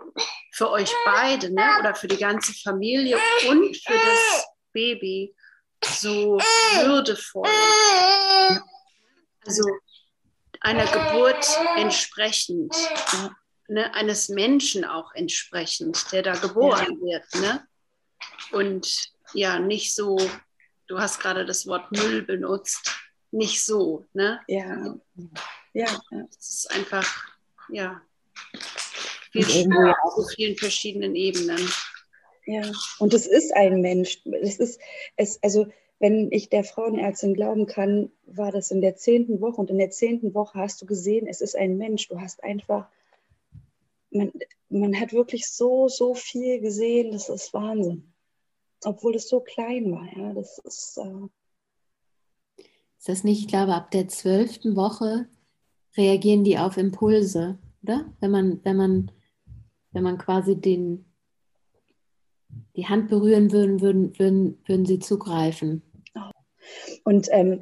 Speaker 1: für euch beide, ne? oder für die ganze Familie und für das Baby so würdevoll. Also einer Geburt entsprechend, ne, eines Menschen auch entsprechend, der da geboren wird. Ne? Und ja, nicht so, du hast gerade das Wort Müll benutzt, nicht so. Ne?
Speaker 3: Ja. ja.
Speaker 1: Es ist einfach, ja, viel Spaß auf vielen verschiedenen Ebenen.
Speaker 3: Ja, und es ist ein Mensch. Es ist, es, also wenn ich der Frauenärztin glauben kann, war das in der zehnten Woche. Und in der zehnten Woche hast du gesehen, es ist ein Mensch. Du hast einfach, man, man hat wirklich so, so viel gesehen. Das ist Wahnsinn. Obwohl es so klein war. Ja, das ist. Äh
Speaker 2: ist das nicht, ich glaube, ab der zwölften Woche reagieren die auf Impulse, oder? Wenn man, wenn man, wenn man quasi den, die Hand berühren würden, würden, würden, würden sie zugreifen.
Speaker 3: Und ähm,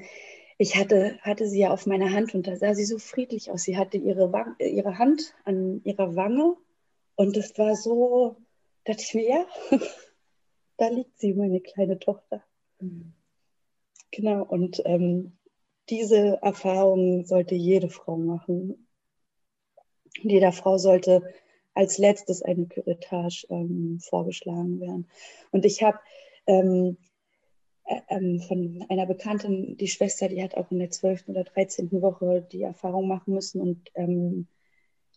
Speaker 3: ich hatte, hatte sie ja auf meiner Hand und da sah sie so friedlich aus. Sie hatte ihre, Wang, ihre Hand an ihrer Wange und es war so, dachte ich mir, ja, [LAUGHS] da liegt sie, meine kleine Tochter. Mhm. Genau, und ähm, diese Erfahrung sollte jede Frau machen. Jeder Frau sollte als letztes eine Curettage ähm, vorgeschlagen werden. Und ich habe ähm, äh, ähm, von einer Bekannten, die Schwester, die hat auch in der 12. oder 13. Woche die Erfahrung machen müssen und ähm,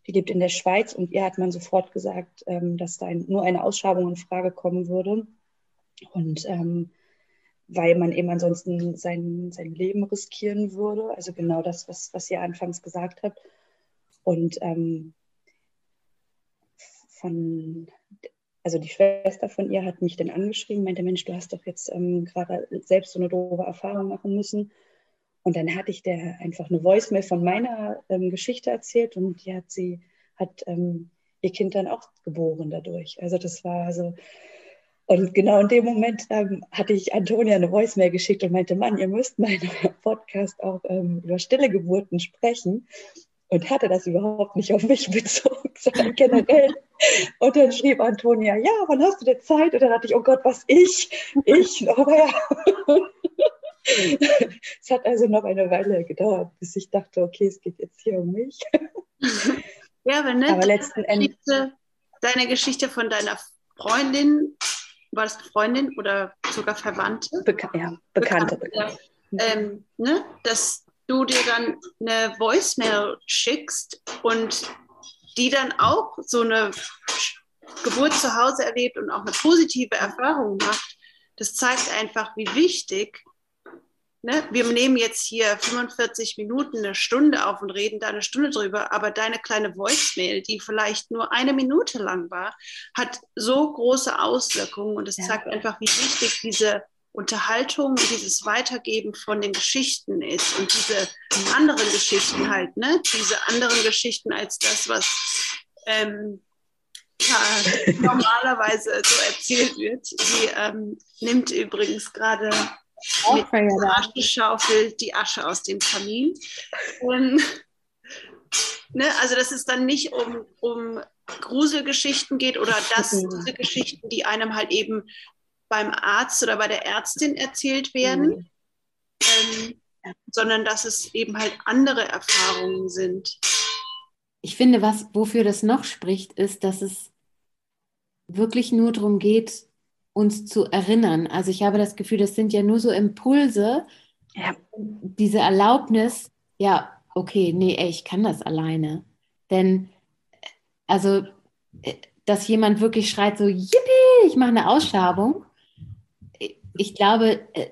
Speaker 3: die lebt in der Schweiz und ihr hat man sofort gesagt, ähm, dass da ein, nur eine Ausschreibung in Frage kommen würde. Und ähm, weil man eben ansonsten sein, sein Leben riskieren würde. Also genau das, was, was ihr anfangs gesagt habt. Und ähm, von also die Schwester von ihr hat mich dann angeschrieben, meinte, Mensch, du hast doch jetzt ähm, gerade selbst so eine doofe Erfahrung machen müssen. Und dann hatte ich der einfach eine Voicemail von meiner ähm, Geschichte erzählt und die hat sie, hat ähm, ihr Kind dann auch geboren dadurch. Also das war so, und genau in dem Moment ähm, hatte ich Antonia eine Voicemail geschickt und meinte, Mann, ihr müsst eurem Podcast auch ähm, über stille Geburten sprechen und hatte das überhaupt nicht auf mich [LAUGHS] bezogen, sondern generell. Und dann schrieb Antonia, ja, wann hast du denn Zeit? Und dann dachte ich, oh Gott, was ich? Ich? Aber ja. [LAUGHS] es hat also noch eine Weile gedauert, bis ich dachte, okay, es geht jetzt hier um mich. [LAUGHS]
Speaker 1: Ja, aber, ne, aber letzten Endes. Deine Geschichte von deiner Freundin war das Freundin oder sogar Verwandte?
Speaker 3: Beka ja, Bekannte. Bekannte.
Speaker 1: Ähm, ne? Dass du dir dann eine Voicemail schickst und die dann auch so eine Geburt zu Hause erlebt und auch eine positive Erfahrung macht, das zeigt einfach, wie wichtig ne, wir nehmen jetzt hier 45 Minuten, eine Stunde auf und reden da eine Stunde drüber, aber deine kleine Voicemail, die vielleicht nur eine Minute lang war, hat so große Auswirkungen und es zeigt einfach, wie wichtig diese Unterhaltung und dieses Weitergeben von den Geschichten ist und diese anderen Geschichten halt, ne? Diese anderen Geschichten als das, was ähm, ja, [LAUGHS] normalerweise so erzählt wird. Sie ähm, nimmt übrigens gerade mit Aschenschaufel die Asche aus dem Kamin. Und, ne, also dass es dann nicht um, um Gruselgeschichten geht oder dass diese Geschichten, die einem halt eben beim Arzt oder bei der Ärztin erzählt werden, mhm. ähm, sondern dass es eben halt andere Erfahrungen sind.
Speaker 2: Ich finde, was, wofür das noch spricht, ist, dass es wirklich nur darum geht, uns zu erinnern. Also ich habe das Gefühl, das sind ja nur so Impulse, ja. diese Erlaubnis, ja, okay, nee, ey, ich kann das alleine. Denn, also, dass jemand wirklich schreit so, yippie, ich mache eine Ausschabung. Ich glaube, äh,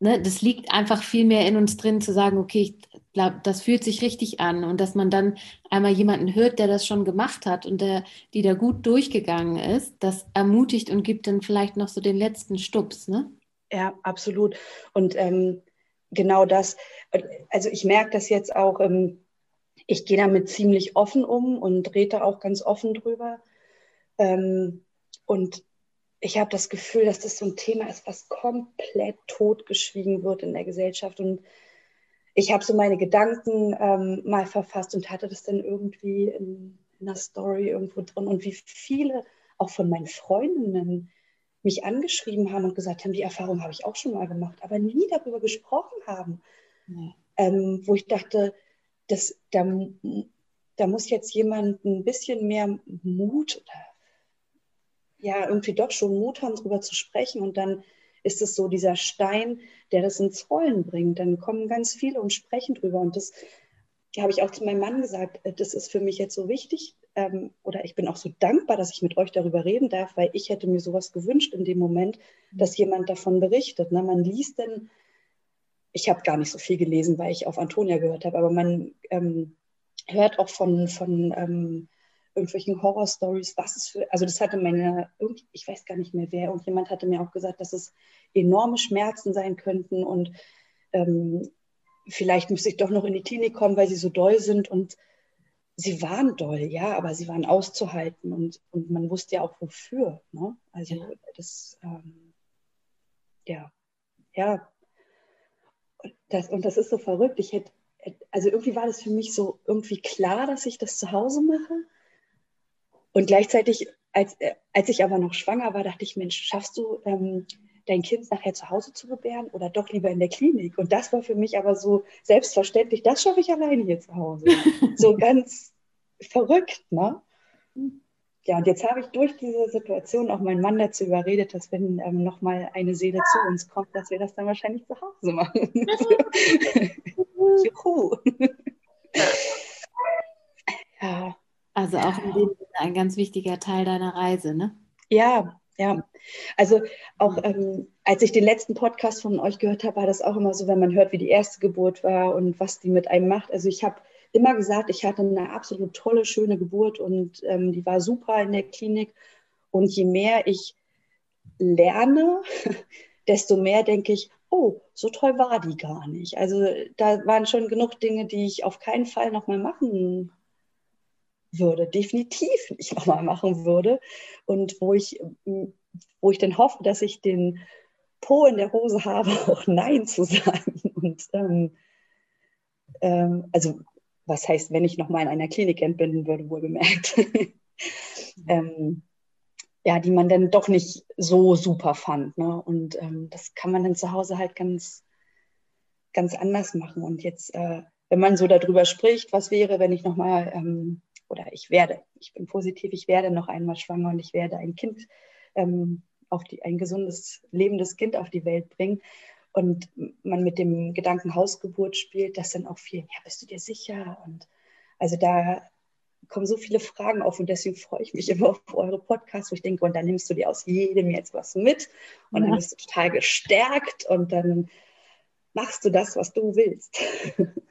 Speaker 2: ne, das liegt einfach viel mehr in uns drin, zu sagen, okay, ich glaube, das fühlt sich richtig an und dass man dann einmal jemanden hört, der das schon gemacht hat und der, die da gut durchgegangen ist, das ermutigt und gibt dann vielleicht noch so den letzten Stups, ne?
Speaker 3: Ja, absolut. Und ähm, genau das, also ich merke das jetzt auch, ähm, ich gehe damit ziemlich offen um und rede auch ganz offen drüber. Ähm, und ich habe das Gefühl, dass das so ein Thema ist, was komplett totgeschwiegen wird in der Gesellschaft. Und ich habe so meine Gedanken ähm, mal verfasst und hatte das dann irgendwie in, in einer Story irgendwo drin. Und wie viele auch von meinen Freundinnen mich angeschrieben haben und gesagt haben, die Erfahrung habe ich auch schon mal gemacht, aber nie darüber gesprochen haben. Mhm. Ähm, wo ich dachte, das, da, da muss jetzt jemand ein bisschen mehr Mut oder ja, irgendwie doch schon Mut haben, darüber zu sprechen. Und dann ist es so dieser Stein, der das ins Rollen bringt. Dann kommen ganz viele und sprechen drüber. Und das habe ich auch zu meinem Mann gesagt, äh, das ist für mich jetzt so wichtig. Ähm, oder ich bin auch so dankbar, dass ich mit euch darüber reden darf, weil ich hätte mir sowas gewünscht in dem Moment, dass jemand davon berichtet. Ne? Man liest denn, ich habe gar nicht so viel gelesen, weil ich auf Antonia gehört habe, aber man ähm, hört auch von, von ähm, irgendwelchen Horror-Stories, was es für, also das hatte meine, ich weiß gar nicht mehr wer, irgendjemand hatte mir auch gesagt, dass es enorme Schmerzen sein könnten und ähm, vielleicht müsste ich doch noch in die Klinik kommen, weil sie so doll sind und sie waren doll, ja, aber sie waren auszuhalten und, und man wusste ja auch wofür, ne? Also ja. das, ähm, ja, ja, das, und das ist so verrückt. Ich hätte, also irgendwie war das für mich so irgendwie klar, dass ich das zu Hause mache. Und gleichzeitig, als, äh, als ich aber noch schwanger war, dachte ich, Mensch, schaffst du ähm, dein Kind nachher zu Hause zu gebären oder doch lieber in der Klinik? Und das war für mich aber so selbstverständlich, das schaffe ich alleine hier zu Hause. [LAUGHS] so ganz verrückt, ne? Ja, und jetzt habe ich durch diese Situation auch meinen Mann dazu überredet, dass wenn ähm, nochmal eine Seele zu uns kommt, dass wir das dann wahrscheinlich zu Hause machen. [LAUGHS] [LAUGHS] Juhu.
Speaker 2: ja. Also auch in dem Sinne ein ganz wichtiger Teil deiner Reise, ne?
Speaker 3: Ja, ja. Also auch ähm, als ich den letzten Podcast von euch gehört habe, war das auch immer so, wenn man hört, wie die erste Geburt war und was die mit einem macht. Also ich habe immer gesagt, ich hatte eine absolut tolle, schöne Geburt und ähm, die war super in der Klinik. Und je mehr ich lerne, [LAUGHS] desto mehr denke ich, oh, so toll war die gar nicht. Also da waren schon genug Dinge, die ich auf keinen Fall nochmal machen würde, definitiv nicht nochmal machen würde. Und wo ich, wo ich dann hoffe, dass ich den Po in der Hose habe, [LAUGHS] auch Nein zu sagen. Und ähm, ähm, also, was heißt, wenn ich nochmal in einer Klinik entbinden würde, wohlgemerkt. [LAUGHS] ähm, ja, die man dann doch nicht so super fand. Ne? Und ähm, das kann man dann zu Hause halt ganz, ganz anders machen. Und jetzt, äh, wenn man so darüber spricht, was wäre, wenn ich nochmal ähm, oder ich werde, ich bin positiv, ich werde noch einmal schwanger und ich werde ein Kind ähm, auf die, ein gesundes, lebendes Kind auf die Welt bringen und man mit dem Gedanken Hausgeburt spielt, das dann auch viel, ja, bist du dir sicher? Und also da kommen so viele Fragen auf und deswegen freue ich mich immer auf eure Podcasts, wo ich denke, und dann nimmst du dir aus jedem jetzt was mit und ja. dann bist du total gestärkt und dann machst du das, was du willst. [LAUGHS]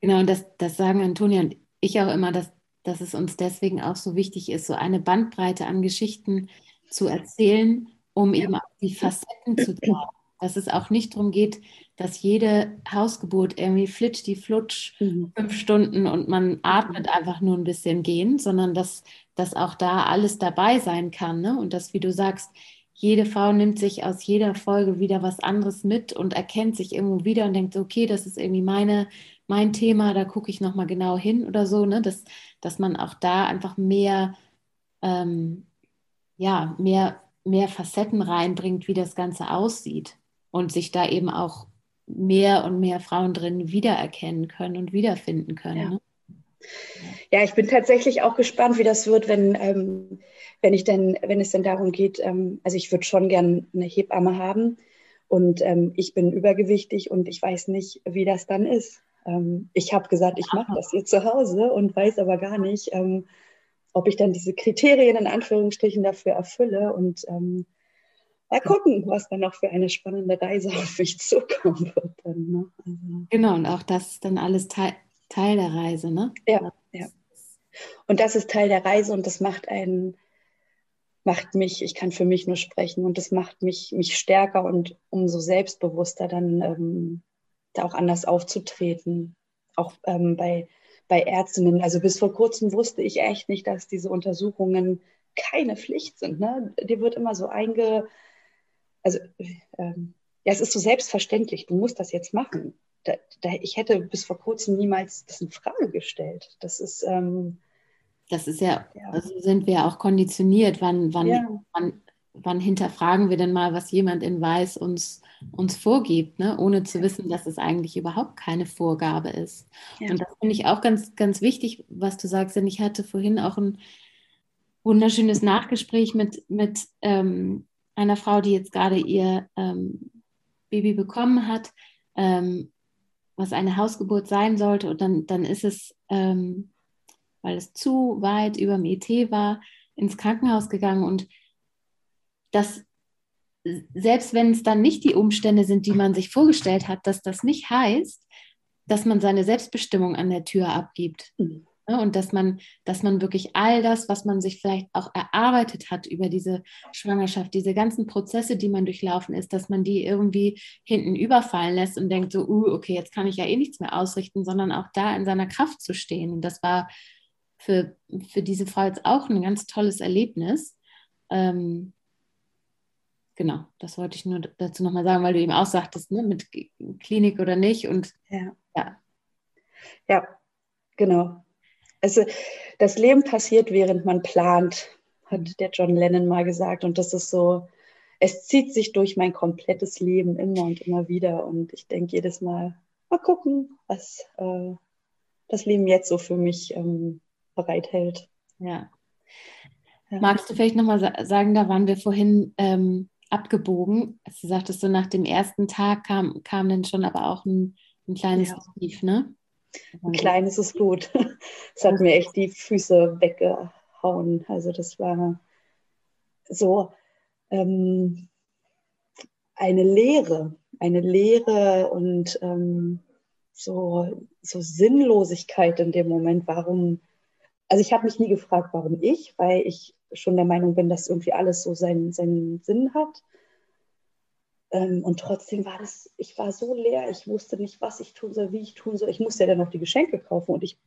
Speaker 2: Genau, und das, das sagen Antonia und ich auch immer, dass, dass es uns deswegen auch so wichtig ist, so eine Bandbreite an Geschichten zu erzählen, um eben auch die Facetten zu zeigen dass es auch nicht darum geht, dass jede Hausgeburt irgendwie flitscht die flutsch mhm. fünf Stunden und man atmet einfach nur ein bisschen gehen, sondern dass, dass auch da alles dabei sein kann. Ne? Und dass, wie du sagst, jede Frau nimmt sich aus jeder Folge wieder was anderes mit und erkennt sich irgendwo wieder und denkt, okay, das ist irgendwie meine, mein Thema, da gucke ich nochmal genau hin oder so, ne? dass, dass man auch da einfach mehr, ähm, ja, mehr, mehr Facetten reinbringt, wie das Ganze aussieht und sich da eben auch mehr und mehr Frauen drin wiedererkennen können und wiederfinden können. Ja. Ne?
Speaker 3: Ja, ich bin tatsächlich auch gespannt, wie das wird, wenn, ähm, wenn ich denn, wenn es denn darum geht, ähm, also ich würde schon gerne eine Hebamme haben und ähm, ich bin übergewichtig und ich weiß nicht, wie das dann ist. Ähm, ich habe gesagt, ich mache das hier zu Hause und weiß aber gar nicht, ähm, ob ich dann diese Kriterien in Anführungsstrichen dafür erfülle und ähm, mal gucken, was dann noch für eine spannende Reise [LAUGHS] auf mich zukommen wird. Dann, ne?
Speaker 2: also. Genau, und auch das ist dann alles Teil, Teil der Reise, ne?
Speaker 3: Ja, ja. Und das ist Teil der Reise und das macht einen, macht mich, ich kann für mich nur sprechen und das macht mich, mich stärker und umso selbstbewusster dann ähm, da auch anders aufzutreten. Auch ähm, bei, bei Ärztinnen. Also bis vor kurzem wusste ich echt nicht, dass diese Untersuchungen keine Pflicht sind. Ne? Die wird immer so einge, also ähm, ja, es ist so selbstverständlich, du musst das jetzt machen. Da, da, ich hätte bis vor kurzem niemals das in Frage gestellt. Das ist, ähm,
Speaker 2: das ist ja, ja. Also sind wir auch konditioniert. Wann, wann, ja. wann, wann hinterfragen wir denn mal, was jemand in Weiß uns, uns vorgibt, ne? ohne zu wissen, dass es eigentlich überhaupt keine Vorgabe ist. Ja. Und das finde ich auch ganz, ganz wichtig, was du sagst, denn ich hatte vorhin auch ein wunderschönes Nachgespräch mit, mit ähm, einer Frau, die jetzt gerade ihr ähm, Baby bekommen hat, ähm, was eine Hausgeburt sein sollte. Und dann, dann ist es, ähm, weil es zu weit über dem ET war, ins Krankenhaus gegangen. Und das, selbst wenn es dann nicht die Umstände sind, die man sich vorgestellt hat, dass das nicht heißt, dass man seine Selbstbestimmung an der Tür abgibt. Mhm. Ne, und dass man, dass man wirklich all das, was man sich vielleicht auch erarbeitet hat über diese Schwangerschaft, diese ganzen Prozesse, die man durchlaufen ist, dass man die irgendwie hinten überfallen lässt und denkt so, uh, okay, jetzt kann ich ja eh nichts mehr ausrichten, sondern auch da in seiner Kraft zu stehen. Und das war für, für diese Frau jetzt auch ein ganz tolles Erlebnis. Ähm, genau, das wollte ich nur dazu nochmal sagen, weil du eben auch sagtest, ne, mit Klinik oder nicht. Und
Speaker 3: ja. ja. Ja, genau. Also das Leben passiert, während man plant, hat der John Lennon mal gesagt. Und das ist so, es zieht sich durch mein komplettes Leben immer und immer wieder. Und ich denke jedes Mal, mal gucken, was äh, das Leben jetzt so für mich ähm, bereithält.
Speaker 2: Ja. ja. Magst du vielleicht nochmal sagen, da waren wir vorhin ähm, abgebogen. Du sagtest, so nach dem ersten Tag kam, kam dann schon aber auch ein, ein kleines ja. Tief, ne?
Speaker 3: Ein kleines ist gut. [LAUGHS] Es hat mir echt die Füße weggehauen. Also das war so ähm, eine Leere, eine Leere und ähm, so, so Sinnlosigkeit in dem Moment. Warum? Also ich habe mich nie gefragt, warum ich, weil ich schon der Meinung bin, dass irgendwie alles so seinen, seinen Sinn hat. Ähm, und trotzdem war das, ich war so leer, ich wusste nicht, was ich tun soll, wie ich tun soll. Ich musste ja dann noch die Geschenke kaufen und ich,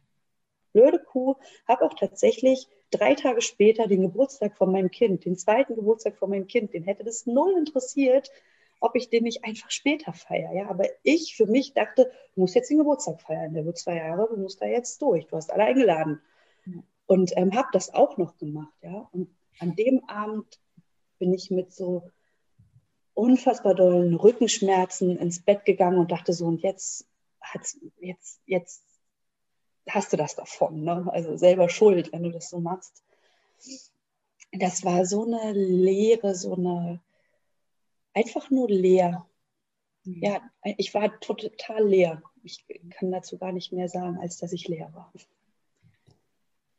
Speaker 3: blöde Kuh, habe auch tatsächlich drei Tage später den Geburtstag von meinem Kind, den zweiten Geburtstag von meinem Kind, den hätte das null interessiert, ob ich den nicht einfach später feiere. Ja? Aber ich für mich dachte, du musst jetzt den Geburtstag feiern, der wird zwei Jahre, du musst da jetzt durch, du hast alle eingeladen. Und ähm, habe das auch noch gemacht. Ja? Und an dem Abend bin ich mit so unfassbar dollen Rückenschmerzen ins Bett gegangen und dachte so, und jetzt hat's, jetzt, jetzt hast du das davon, ne? Also selber schuld, wenn du das so machst. das war so eine Leere, so eine, einfach nur leer. Mhm. Ja, ich war total leer. Ich kann dazu gar nicht mehr sagen, als dass ich leer war.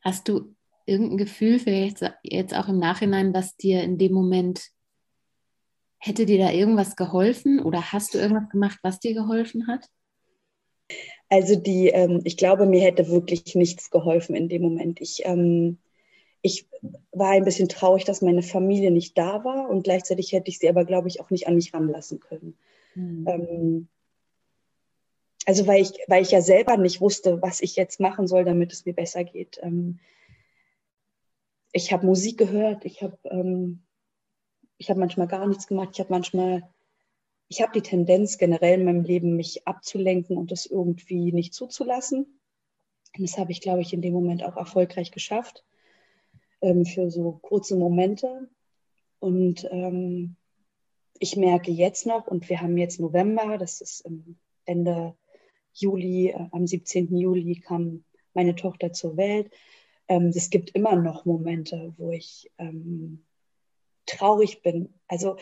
Speaker 2: Hast du irgendein Gefühl, vielleicht jetzt auch im Nachhinein, was dir in dem Moment, hätte dir da irgendwas geholfen oder hast du irgendwas gemacht, was dir geholfen hat?
Speaker 3: Also die, ähm, ich glaube, mir hätte wirklich nichts geholfen in dem Moment. Ich, ähm, ich war ein bisschen traurig, dass meine Familie nicht da war und gleichzeitig hätte ich sie aber, glaube ich, auch nicht an mich ranlassen können. Mhm. Ähm, also weil ich, weil ich ja selber nicht wusste, was ich jetzt machen soll, damit es mir besser geht. Ähm, ich habe Musik gehört, ich habe ähm, habe manchmal gar nichts gemacht, ich habe manchmal, ich habe die Tendenz generell in meinem Leben, mich abzulenken und das irgendwie nicht zuzulassen. Und das habe ich, glaube ich, in dem Moment auch erfolgreich geschafft ähm, für so kurze Momente. Und ähm, ich merke jetzt noch, und wir haben jetzt November, das ist Ende Juli, äh, am 17. Juli kam meine Tochter zur Welt. Ähm, es gibt immer noch Momente, wo ich ähm, traurig bin. Also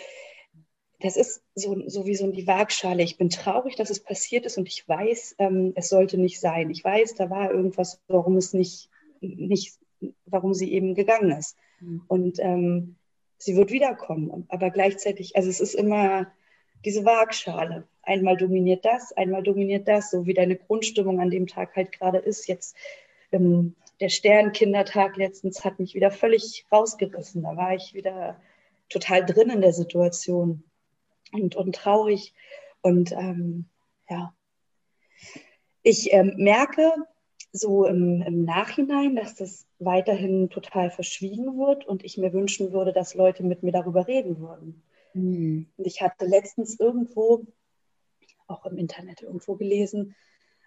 Speaker 3: das ist so, so wie so die Waagschale. Ich bin traurig, dass es passiert ist und ich weiß, ähm, es sollte nicht sein. Ich weiß, da war irgendwas, warum es nicht, nicht warum sie eben gegangen ist. Mhm. Und ähm, sie wird wiederkommen. Aber gleichzeitig, also es ist immer diese Waagschale. Einmal dominiert das, einmal dominiert das, so wie deine Grundstimmung an dem Tag halt gerade ist. Jetzt ähm, der Sternkindertag letztens hat mich wieder völlig rausgerissen. Da war ich wieder total drin in der Situation und, und traurig. Und ähm, ja, ich ähm, merke so im, im, Nachhinein, dass das weiterhin total verschwiegen wird und ich mir wünschen würde, dass Leute mit mir darüber reden würden. Mhm. Und ich hatte letztens irgendwo, auch im Internet irgendwo gelesen,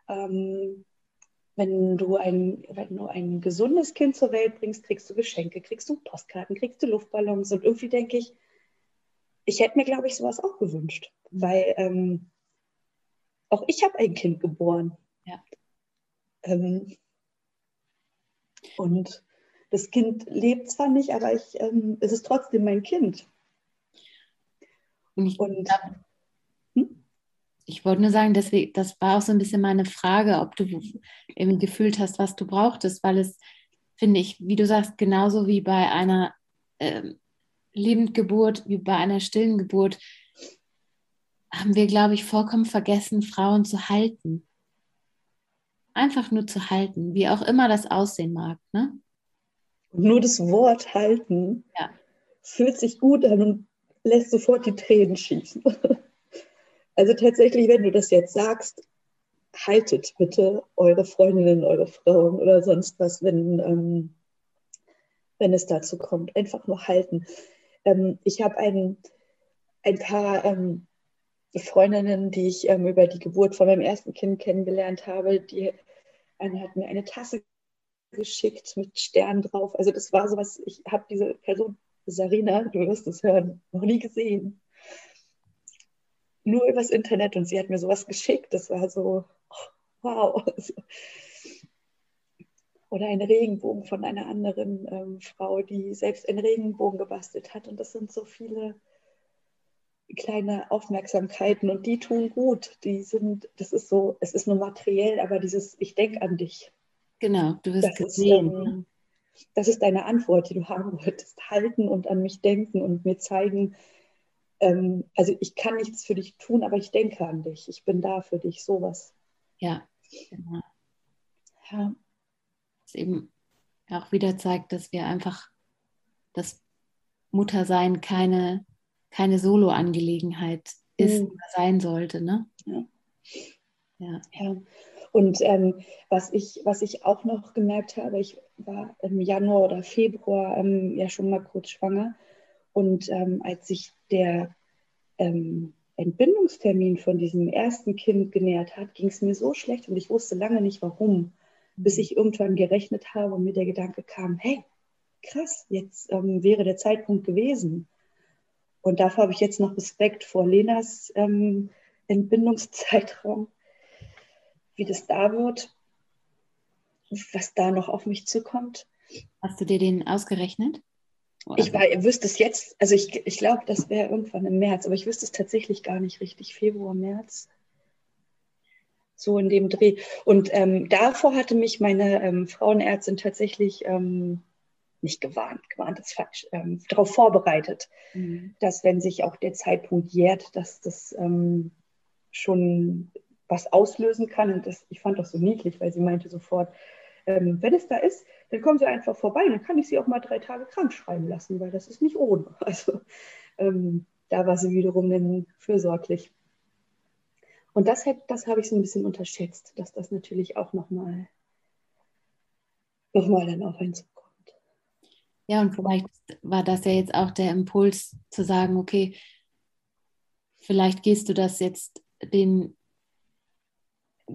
Speaker 3: ähm, wenn du, ein, wenn du ein gesundes Kind zur Welt bringst, kriegst du Geschenke, kriegst du Postkarten, kriegst du Luftballons. Und irgendwie denke ich, ich hätte mir, glaube ich, sowas auch gewünscht. Weil ähm, auch ich habe ein Kind geboren. Ja. Ähm, und das Kind lebt zwar nicht, aber ich, ähm, es ist trotzdem mein Kind.
Speaker 2: Und ich, und, ich wollte nur sagen, deswegen, das war auch so ein bisschen meine Frage, ob du eben gefühlt hast, was du brauchtest, weil es, finde ich, wie du sagst, genauso wie bei einer äh, Lebendgeburt, wie bei einer stillen Geburt, haben wir, glaube ich, vollkommen vergessen, Frauen zu halten. Einfach nur zu halten, wie auch immer das aussehen mag. Ne?
Speaker 3: Nur das Wort halten ja. fühlt sich gut an und lässt sofort die Tränen schießen. [LAUGHS] Also tatsächlich, wenn du das jetzt sagst, haltet bitte eure Freundinnen, eure Frauen oder sonst was, wenn, ähm, wenn es dazu kommt. Einfach nur halten. Ähm, ich habe ein, ein paar ähm, Freundinnen, die ich ähm, über die Geburt von meinem ersten Kind kennengelernt habe. Die eine hat mir eine Tasse geschickt mit Sternen drauf. Also das war sowas, ich habe diese Person, Sarina, du wirst es hören, noch nie gesehen nur übers Internet und sie hat mir sowas geschickt. Das war so, wow. [LAUGHS] Oder ein Regenbogen von einer anderen ähm, Frau, die selbst einen Regenbogen gebastelt hat. Und das sind so viele kleine Aufmerksamkeiten und die tun gut. Die sind, das ist so, es ist nur materiell, aber dieses Ich denke an dich.
Speaker 2: Genau, du wirst das gesehen. Ist,
Speaker 3: ähm, das ist deine Antwort, die du [LAUGHS] haben wolltest. Halten und an mich denken und mir zeigen, ähm, also ich kann nichts für dich tun, aber ich denke an dich. Ich bin da für dich, sowas.
Speaker 2: Ja, genau. Ja. Das eben auch wieder zeigt, dass wir einfach das Muttersein keine, keine Solo-Angelegenheit ist mhm. oder sein sollte. Ne?
Speaker 3: Ja. ja. ja. Und ähm, was, ich, was ich auch noch gemerkt habe, ich war im Januar oder Februar ähm, ja schon mal kurz schwanger. Und ähm, als sich der ähm, Entbindungstermin von diesem ersten Kind genähert hat, ging es mir so schlecht und ich wusste lange nicht warum, bis ich irgendwann gerechnet habe und mir der Gedanke kam, hey, krass, jetzt ähm, wäre der Zeitpunkt gewesen. Und dafür habe ich jetzt noch Respekt vor Lenas ähm, Entbindungszeitraum, wie das da wird, was da noch auf mich zukommt.
Speaker 2: Hast du dir den ausgerechnet?
Speaker 3: Ich war, wüsste es jetzt, also ich, ich glaube, das wäre irgendwann im März, aber ich wüsste es tatsächlich gar nicht richtig. Februar, März. So in dem Dreh. Und ähm, davor hatte mich meine ähm, Frauenärztin tatsächlich ähm, nicht gewarnt, gewarnt ist falsch, ähm, darauf vorbereitet, mhm. dass wenn sich auch der Zeitpunkt jährt, dass das ähm, schon was auslösen kann. Und das, ich fand das so niedlich, weil sie meinte sofort, ähm, wenn es da ist, dann kommen Sie einfach vorbei. Dann kann ich Sie auch mal drei Tage krank schreiben lassen, weil das ist nicht ohne. [LAUGHS] Also ähm, da war sie wiederum dann fürsorglich. Und das, das habe ich so ein bisschen unterschätzt, dass das natürlich auch nochmal noch mal dann auf einen zukommt.
Speaker 2: Ja, und vielleicht war das ja jetzt auch der Impuls zu sagen, okay, vielleicht gehst du das jetzt den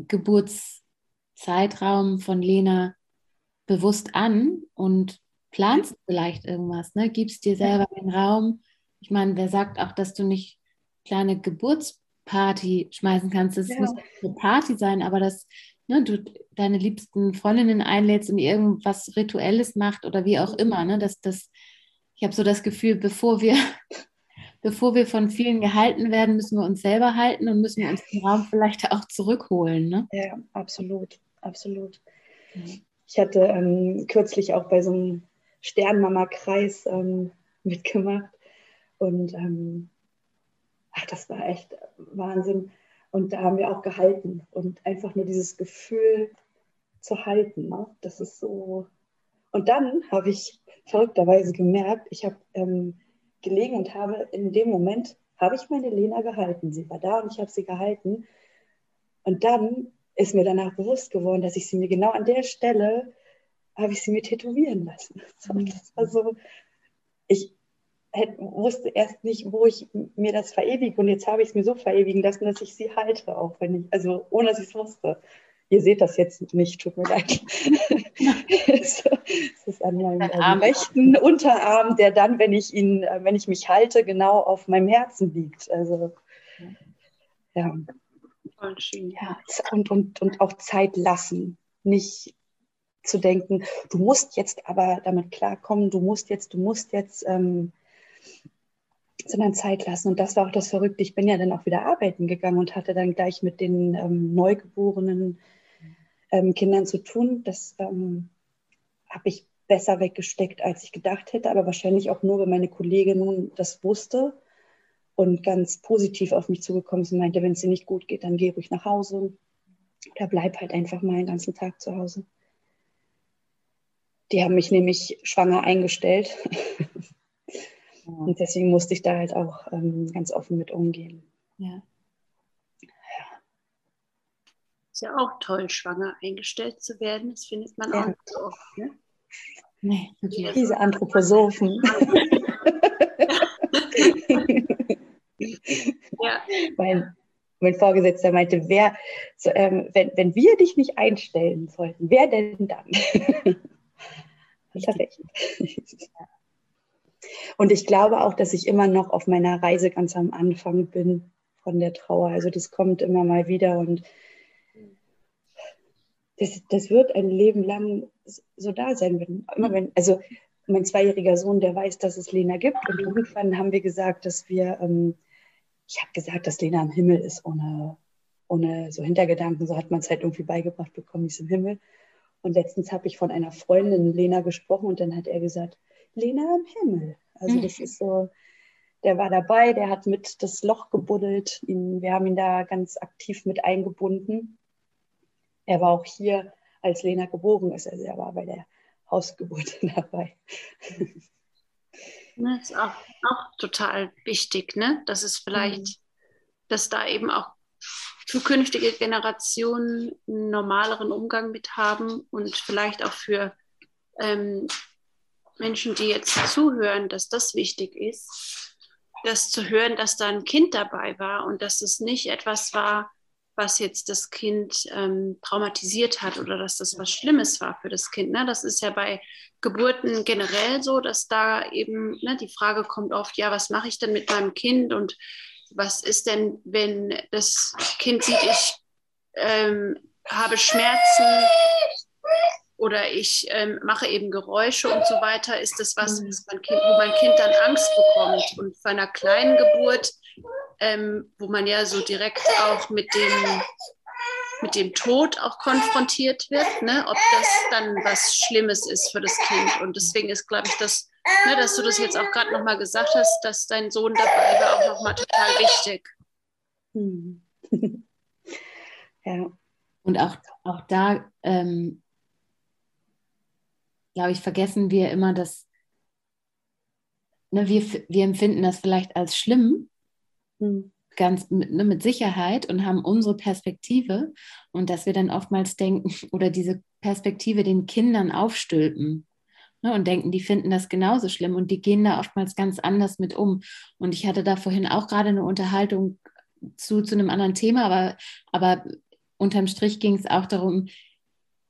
Speaker 2: Geburtszeitraum von Lena bewusst an und planst vielleicht irgendwas, ne? Gibst dir selber den Raum. Ich meine, wer sagt auch, dass du nicht kleine Geburtsparty schmeißen kannst? Das ja. muss eine Party sein, aber dass ne, du deine liebsten Freundinnen einlädst und irgendwas Rituelles macht oder wie auch immer. Ne? Dass das, ich habe so das Gefühl, bevor wir, bevor wir von vielen gehalten werden, müssen wir uns selber halten und müssen wir uns den Raum vielleicht [LAUGHS] auch zurückholen. Ne?
Speaker 3: Ja, absolut, absolut. Ich hatte ähm, kürzlich auch bei so einem Sternmama-Kreis ähm, [LAUGHS] mitgemacht und ähm, ach, das war echt Wahnsinn. Und da haben wir auch gehalten und einfach nur dieses Gefühl zu halten. Ne? Das ist so. Und dann habe ich verrückterweise gemerkt, ich habe ähm, gelegen und habe in dem Moment, habe ich meine Lena gehalten. Sie war da und ich habe sie gehalten. Und dann ist mir danach bewusst geworden, dass ich sie mir genau an der Stelle, habe ich sie mir tätowieren lassen. [LAUGHS] Das war so, ich, hätte, wusste erst nicht, wo ich mir das verewige. Und jetzt habe ich es mir so verewigen lassen, dass ich sie halte, auch wenn ich, also ohne dass ich es wusste. Ihr seht das jetzt nicht, tut mir leid. [LAUGHS] [LAUGHS] es ist an meinem ähm, rechten Unterarm, der dann, wenn ich ihn, äh, wenn ich mich halte, genau auf meinem Herzen liegt. Also ja. Voll schön. Ja, und, und, und auch Zeit lassen. Nicht zu denken, du musst jetzt aber damit klarkommen, du musst jetzt, du musst jetzt. Ähm, sondern Zeit lassen. Und das war auch das Verrückte. Ich bin ja dann auch wieder arbeiten gegangen und hatte dann gleich mit den ähm, neugeborenen ähm, Kindern zu tun. Das ähm, habe ich besser weggesteckt, als ich gedacht hätte, aber wahrscheinlich auch nur, weil meine Kollegin nun das wusste und ganz positiv auf mich zugekommen ist und meinte, wenn es dir nicht gut geht, dann geh ruhig nach Hause oder bleib halt einfach mal den ganzen Tag zu Hause. Die haben mich nämlich schwanger eingestellt. [LAUGHS] Und deswegen musste ich da halt auch ähm, ganz offen mit umgehen.
Speaker 1: Ja. ja. Ist ja auch toll, schwanger eingestellt zu werden. Das findet man ja. auch nicht so oft. Ne?
Speaker 3: Nee, Diese Anthroposophen. ja. mein, mein Vorgesetzter meinte, wer, so, ähm, wenn, wenn wir dich nicht einstellen sollten, wer denn dann? [LAUGHS] recht. Und ich glaube auch, dass ich immer noch auf meiner Reise ganz am Anfang bin von der Trauer. Also das kommt immer mal wieder und das, das wird ein Leben lang so da sein. Wenn, immer wenn, also mein zweijähriger Sohn, der weiß, dass es Lena gibt. Und irgendwann haben wir gesagt, dass wir, ähm, ich habe gesagt, dass Lena im Himmel ist, ohne, ohne so Hintergedanken. So hat man es halt irgendwie beigebracht bekommen, ist im Himmel. Und letztens habe ich von einer Freundin Lena gesprochen und dann hat er gesagt, Lena im Himmel. Also das ist so, der war dabei, der hat mit das Loch gebuddelt. Ihn, wir haben ihn da ganz aktiv mit eingebunden. Er war auch hier, als Lena geboren ist. Also er war bei der Hausgeburt [LAUGHS] dabei.
Speaker 1: Das ist auch, auch total wichtig, ne? dass es vielleicht, mhm. dass da eben auch zukünftige Generationen einen normaleren Umgang mit haben und vielleicht auch für ähm, Menschen, die jetzt zuhören, dass das wichtig ist, das zu hören, dass da ein Kind dabei war und dass es nicht etwas war, was jetzt das Kind ähm, traumatisiert hat oder dass das was Schlimmes war für das Kind. Ne? Das ist ja bei Geburten generell so, dass da eben ne, die Frage kommt oft, ja, was mache ich denn mit meinem Kind und was ist denn, wenn das Kind sieht, ich ähm, habe Schmerzen oder ich ähm, mache eben Geräusche und so weiter, ist das was, mhm. was mein kind, wo mein Kind dann Angst bekommt. Und bei einer kleinen Geburt, ähm, wo man ja so direkt auch mit dem, mit dem Tod auch konfrontiert wird, ne, ob das dann was Schlimmes ist für das Kind. Und deswegen ist, glaube ich, das, ne, dass du das jetzt auch gerade nochmal gesagt hast, dass dein Sohn dabei war, auch nochmal total wichtig.
Speaker 2: Mhm. [LAUGHS] ja. Und auch, auch da ähm, glaube ich, vergessen wir immer, dass ne, wir, wir empfinden das vielleicht als schlimm, mhm. ganz mit, ne, mit Sicherheit und haben unsere Perspektive und dass wir dann oftmals denken [LAUGHS] oder diese Perspektive den Kindern aufstülpen ne, und denken, die finden das genauso schlimm und die gehen da oftmals ganz anders mit um. Und ich hatte da vorhin auch gerade eine Unterhaltung zu, zu einem anderen Thema, aber, aber unterm Strich ging es auch darum,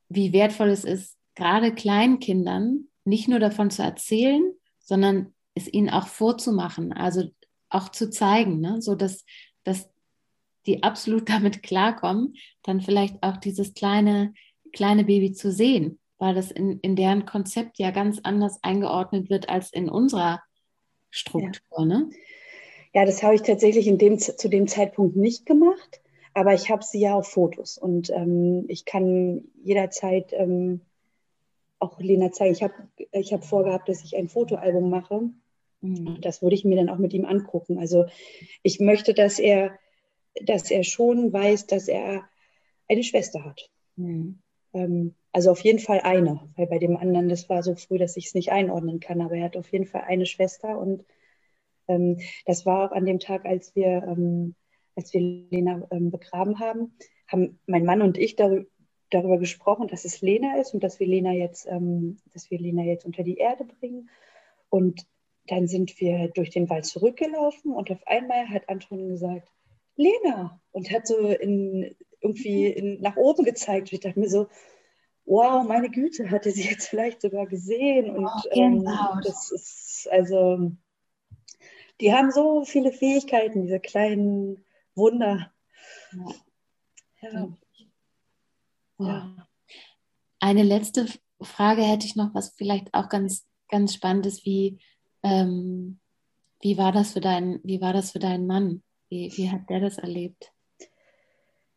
Speaker 2: wie wertvoll es ist, gerade Kleinkindern nicht nur davon zu erzählen, sondern es ihnen auch vorzumachen, also auch zu zeigen, ne? so dass, dass die absolut [LAUGHS] damit klarkommen, dann vielleicht auch dieses kleine, kleine Baby zu sehen, weil das in, in deren Konzept ja ganz anders eingeordnet wird als in unserer Struktur. Ja, ne?
Speaker 3: ja das habe ich tatsächlich in dem, zu dem Zeitpunkt nicht gemacht, aber ich habe sie ja auf Fotos und ähm, ich kann jederzeit ähm, auch Lena zeigen. Ich habe ich hab vorgehabt, dass ich ein Fotoalbum mache. Mhm. Das würde ich mir dann auch mit ihm angucken. Also ich möchte, dass er, dass er schon weiß, dass er eine Schwester hat. Mhm. Ähm, also auf jeden Fall eine, weil bei dem anderen, das war so früh, dass ich es nicht einordnen kann, aber er hat auf jeden Fall eine Schwester und ähm, das war auch an dem Tag, als wir, ähm, als wir Lena ähm, begraben haben, haben mein Mann und ich darüber, darüber gesprochen, dass es Lena ist und dass wir Lena jetzt, ähm, dass wir Lena jetzt unter die Erde bringen. Und dann sind wir durch den Wald zurückgelaufen und auf einmal hat Anton gesagt, Lena, und hat so in, irgendwie in, nach oben gezeigt. Ich dachte mir so, wow, meine Güte, hatte sie jetzt vielleicht sogar gesehen. Und oh, ähm, das ist, also, die haben so viele Fähigkeiten, diese kleinen Wunder.
Speaker 2: Ja. ja. Ja. Eine letzte Frage hätte ich noch, was vielleicht auch ganz, ganz spannend ist, wie, ähm, wie, war das für dein, wie war das für deinen Mann? Wie, wie hat der das erlebt?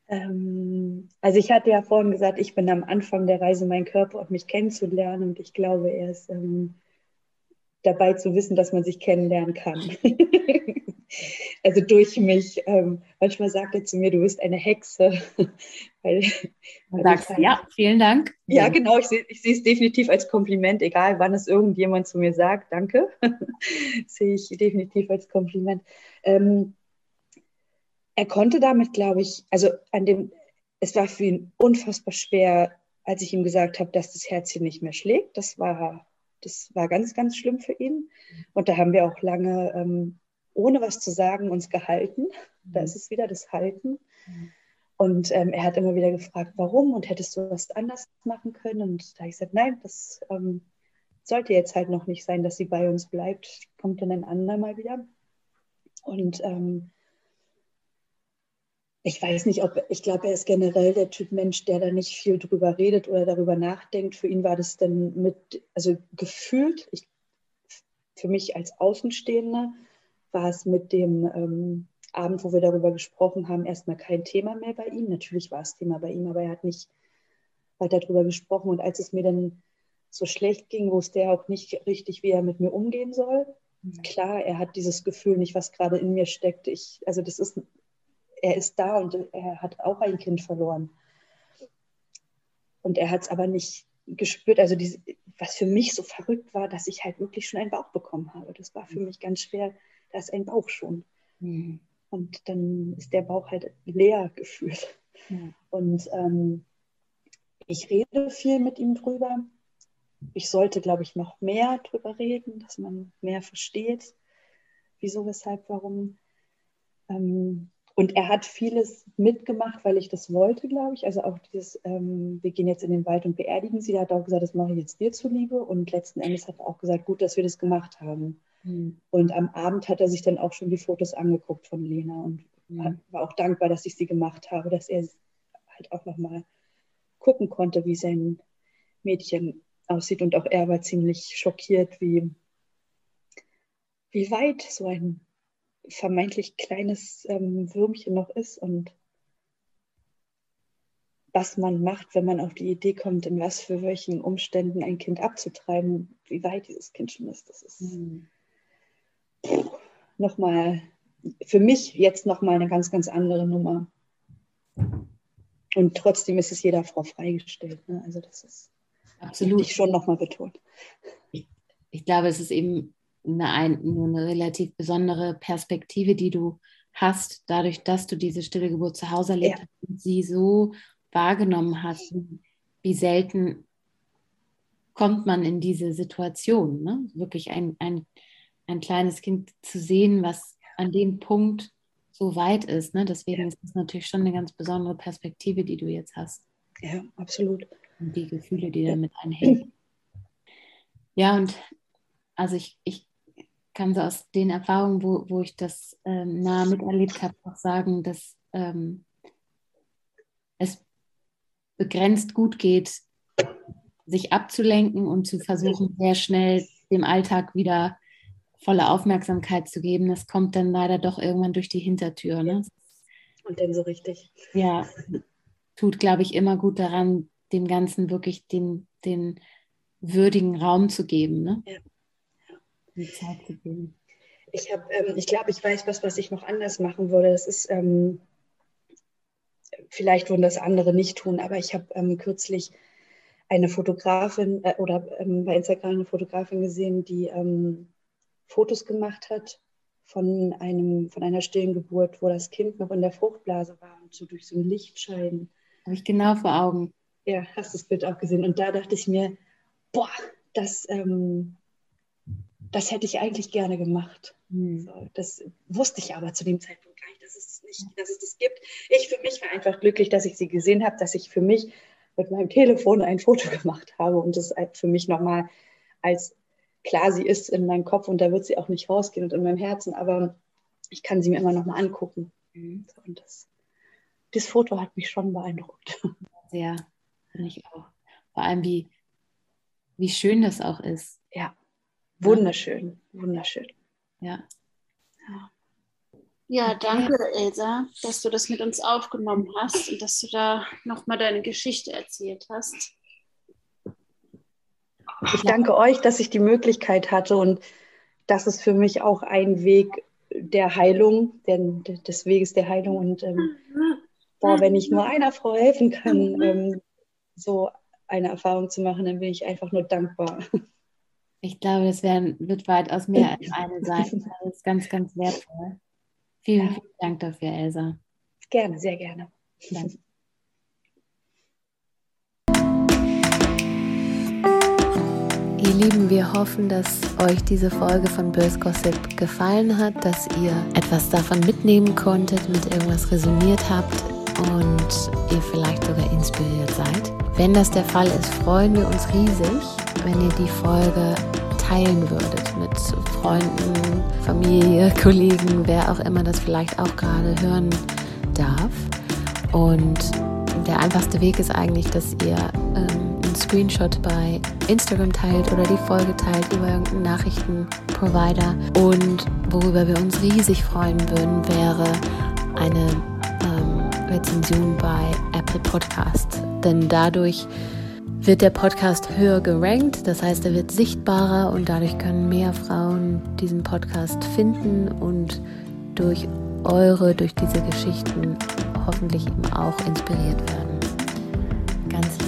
Speaker 3: Ähm, also ich hatte ja vorhin gesagt, ich bin am Anfang der Reise, meinen Körper und mich kennenzulernen und ich glaube, er ist ähm, dabei zu wissen, dass man sich kennenlernen kann. [LAUGHS] also durch mich. Ähm, manchmal sagt er zu mir, du bist eine Hexe. [LAUGHS]
Speaker 2: weil, weil sagst halt, ja, vielen Dank.
Speaker 3: Ja, genau, ich sehe ich es definitiv als Kompliment, egal wann es irgendjemand zu mir sagt, danke, [LAUGHS] sehe ich definitiv als Kompliment. Ähm, er konnte damit, glaube ich, also an dem, es war für ihn unfassbar schwer, als ich ihm gesagt habe, dass das Herzchen nicht mehr schlägt. Das war, das war ganz, ganz schlimm für ihn. Und da haben wir auch lange ähm, ohne was zu sagen uns gehalten. Da ist es wieder das Halten. Und ähm, er hat immer wieder gefragt, warum und hättest du was anders machen können? Und da habe ich gesagt, nein, das ähm, sollte jetzt halt noch nicht sein, dass sie bei uns bleibt. Kommt dann ein andermal wieder. Und ähm, ich weiß nicht, ob, ich glaube, er ist generell der Typ Mensch, der da nicht viel drüber redet oder darüber nachdenkt. Für ihn war das dann mit, also gefühlt, ich, für mich als Außenstehender, war es mit dem ähm, Abend, wo wir darüber gesprochen haben, erstmal kein Thema mehr bei ihm. Natürlich war es Thema bei ihm, aber er hat nicht weiter darüber gesprochen. Und als es mir dann so schlecht ging, wusste er auch nicht richtig, wie er mit mir umgehen soll. Mhm. Klar, er hat dieses Gefühl nicht, was gerade in mir steckt. Ich, also das ist, er ist da und er hat auch ein Kind verloren. Und er hat es aber nicht gespürt, also diese, was für mich so verrückt war, dass ich halt wirklich schon einen Bauch bekommen habe. Das war für mich ganz schwer, da ist ein Bauch schon. Mhm. Und dann ist der Bauch halt leer gefühlt. Mhm. Und ähm, ich rede viel mit ihm drüber. Ich sollte, glaube ich, noch mehr drüber reden, dass man mehr versteht, wieso, weshalb, warum. Ähm, und er hat vieles mitgemacht, weil ich das wollte, glaube ich. Also auch dieses, ähm, wir gehen jetzt in den Wald und beerdigen sie. Da hat er auch gesagt, das mache ich jetzt dir zuliebe. Und letzten Endes hat er auch gesagt, gut, dass wir das gemacht haben. Mhm. Und am Abend hat er sich dann auch schon die Fotos angeguckt von Lena und mhm. war auch dankbar, dass ich sie gemacht habe, dass er halt auch nochmal gucken konnte, wie sein, Mädchen aussieht. Und auch er war ziemlich schockiert, wie, wie weit so ein vermeintlich kleines ähm, Würmchen noch ist und was man macht, wenn man auf die Idee kommt, in was für welchen Umständen ein Kind abzutreiben, wie weit dieses Kind schon ist. Das ist mhm. nochmal, für mich jetzt nochmal eine ganz, ganz andere Nummer. Und trotzdem ist es jeder Frau freigestellt. Ne? Also das ist absolut schon nochmal betont.
Speaker 2: Ich, ich, glaube, es ist eben eine, ein, nur eine relativ besondere Perspektive, die du hast, dadurch, dass du diese stille Geburt zu Hause erlebt ja. hast und sie so wahrgenommen hast, wie selten kommt man in diese Situation, ne? wirklich ein, ein, ein kleines Kind zu sehen, was an dem Punkt so weit ist. Ne? Deswegen ja. ist es natürlich schon eine ganz besondere Perspektive, die du jetzt hast.
Speaker 3: Ja, absolut.
Speaker 2: Und die Gefühle, die damit einhängen. Ja, und also ich, ich kann so aus den Erfahrungen, wo, wo ich das ähm, nah miterlebt habe, auch sagen, dass ähm, es begrenzt gut geht, sich abzulenken und zu versuchen, sehr schnell dem Alltag wieder volle Aufmerksamkeit zu geben, das kommt dann leider doch irgendwann durch die Hintertür. Ne?
Speaker 3: Und dann so richtig.
Speaker 2: Ja, tut, glaube ich, immer gut daran, dem Ganzen wirklich den, den würdigen Raum zu geben. Ne? Ja.
Speaker 3: Die Zeit zu geben. Ich, ähm, ich glaube, ich weiß was, was ich noch anders machen würde. Das ist, ähm, vielleicht würden das andere nicht tun, aber ich habe ähm, kürzlich eine Fotografin äh, oder ähm, bei Instagram eine Fotografin gesehen, die ähm, Fotos gemacht hat von, einem, von einer stillen Geburt, wo das Kind noch in der Fruchtblase war und so durch so ein Lichtschein.
Speaker 2: Habe ich genau vor Augen.
Speaker 3: Ja, hast das Bild auch gesehen. Und da dachte ich mir, boah, das, ähm, das hätte ich eigentlich gerne gemacht. Hm. So, das wusste ich aber zu dem Zeitpunkt gar nicht, dass es, nicht, dass es das gibt. Ich für mich war einfach glücklich, dass ich sie gesehen habe, dass ich für mich mit meinem Telefon ein Foto [LAUGHS] gemacht habe und das für mich nochmal als klar, sie ist in meinem Kopf und da wird sie auch nicht rausgehen und in meinem Herzen, aber ich kann sie mir immer noch mal angucken. Mhm. Und das, das Foto hat mich schon beeindruckt. [LAUGHS]
Speaker 2: Sehr, finde ich auch. Vor allem, wie, wie schön das auch ist.
Speaker 3: Ja, wunderschön, wunderschön.
Speaker 2: Ja.
Speaker 1: ja. Ja, danke, Elsa, dass du das mit uns aufgenommen hast und dass du da nochmal deine Geschichte erzählt hast.
Speaker 3: Ich danke euch, dass ich die Möglichkeit hatte und das ist für mich auch ein Weg der Heilung, der, des Weges der Heilung. Und ähm, boah, wenn ich nur einer Frau helfen kann, ähm, so eine Erfahrung zu machen, dann bin ich einfach nur dankbar.
Speaker 2: Ich glaube, das werden, wird weitaus mehr als [LAUGHS] eine sein. Das ist ganz, ganz wertvoll. Vielen, vielen Dank dafür, Elsa.
Speaker 3: Gerne, sehr gerne. Danke. [LAUGHS]
Speaker 2: Ihr Lieben, wir hoffen, dass euch diese Folge von Börs Gossip gefallen hat, dass ihr etwas davon mitnehmen konntet, mit irgendwas resoniert habt und ihr vielleicht sogar inspiriert seid. Wenn das der Fall ist, freuen wir uns riesig, wenn ihr die Folge teilen würdet mit Freunden, Familie, [LAUGHS] Kollegen, wer auch immer das vielleicht auch gerade hören darf. Und der einfachste Weg ist eigentlich, dass ihr ähm, Screenshot bei Instagram teilt oder die Folge teilt über irgendeinen Nachrichtenprovider. Und worüber wir uns riesig freuen würden, wäre eine Rezension bei Apple Podcast. Denn dadurch wird der Podcast höher gerankt, das heißt, er wird sichtbarer und dadurch können mehr Frauen diesen Podcast finden und durch eure, durch diese Geschichten hoffentlich eben auch inspiriert werden. Ganz Dank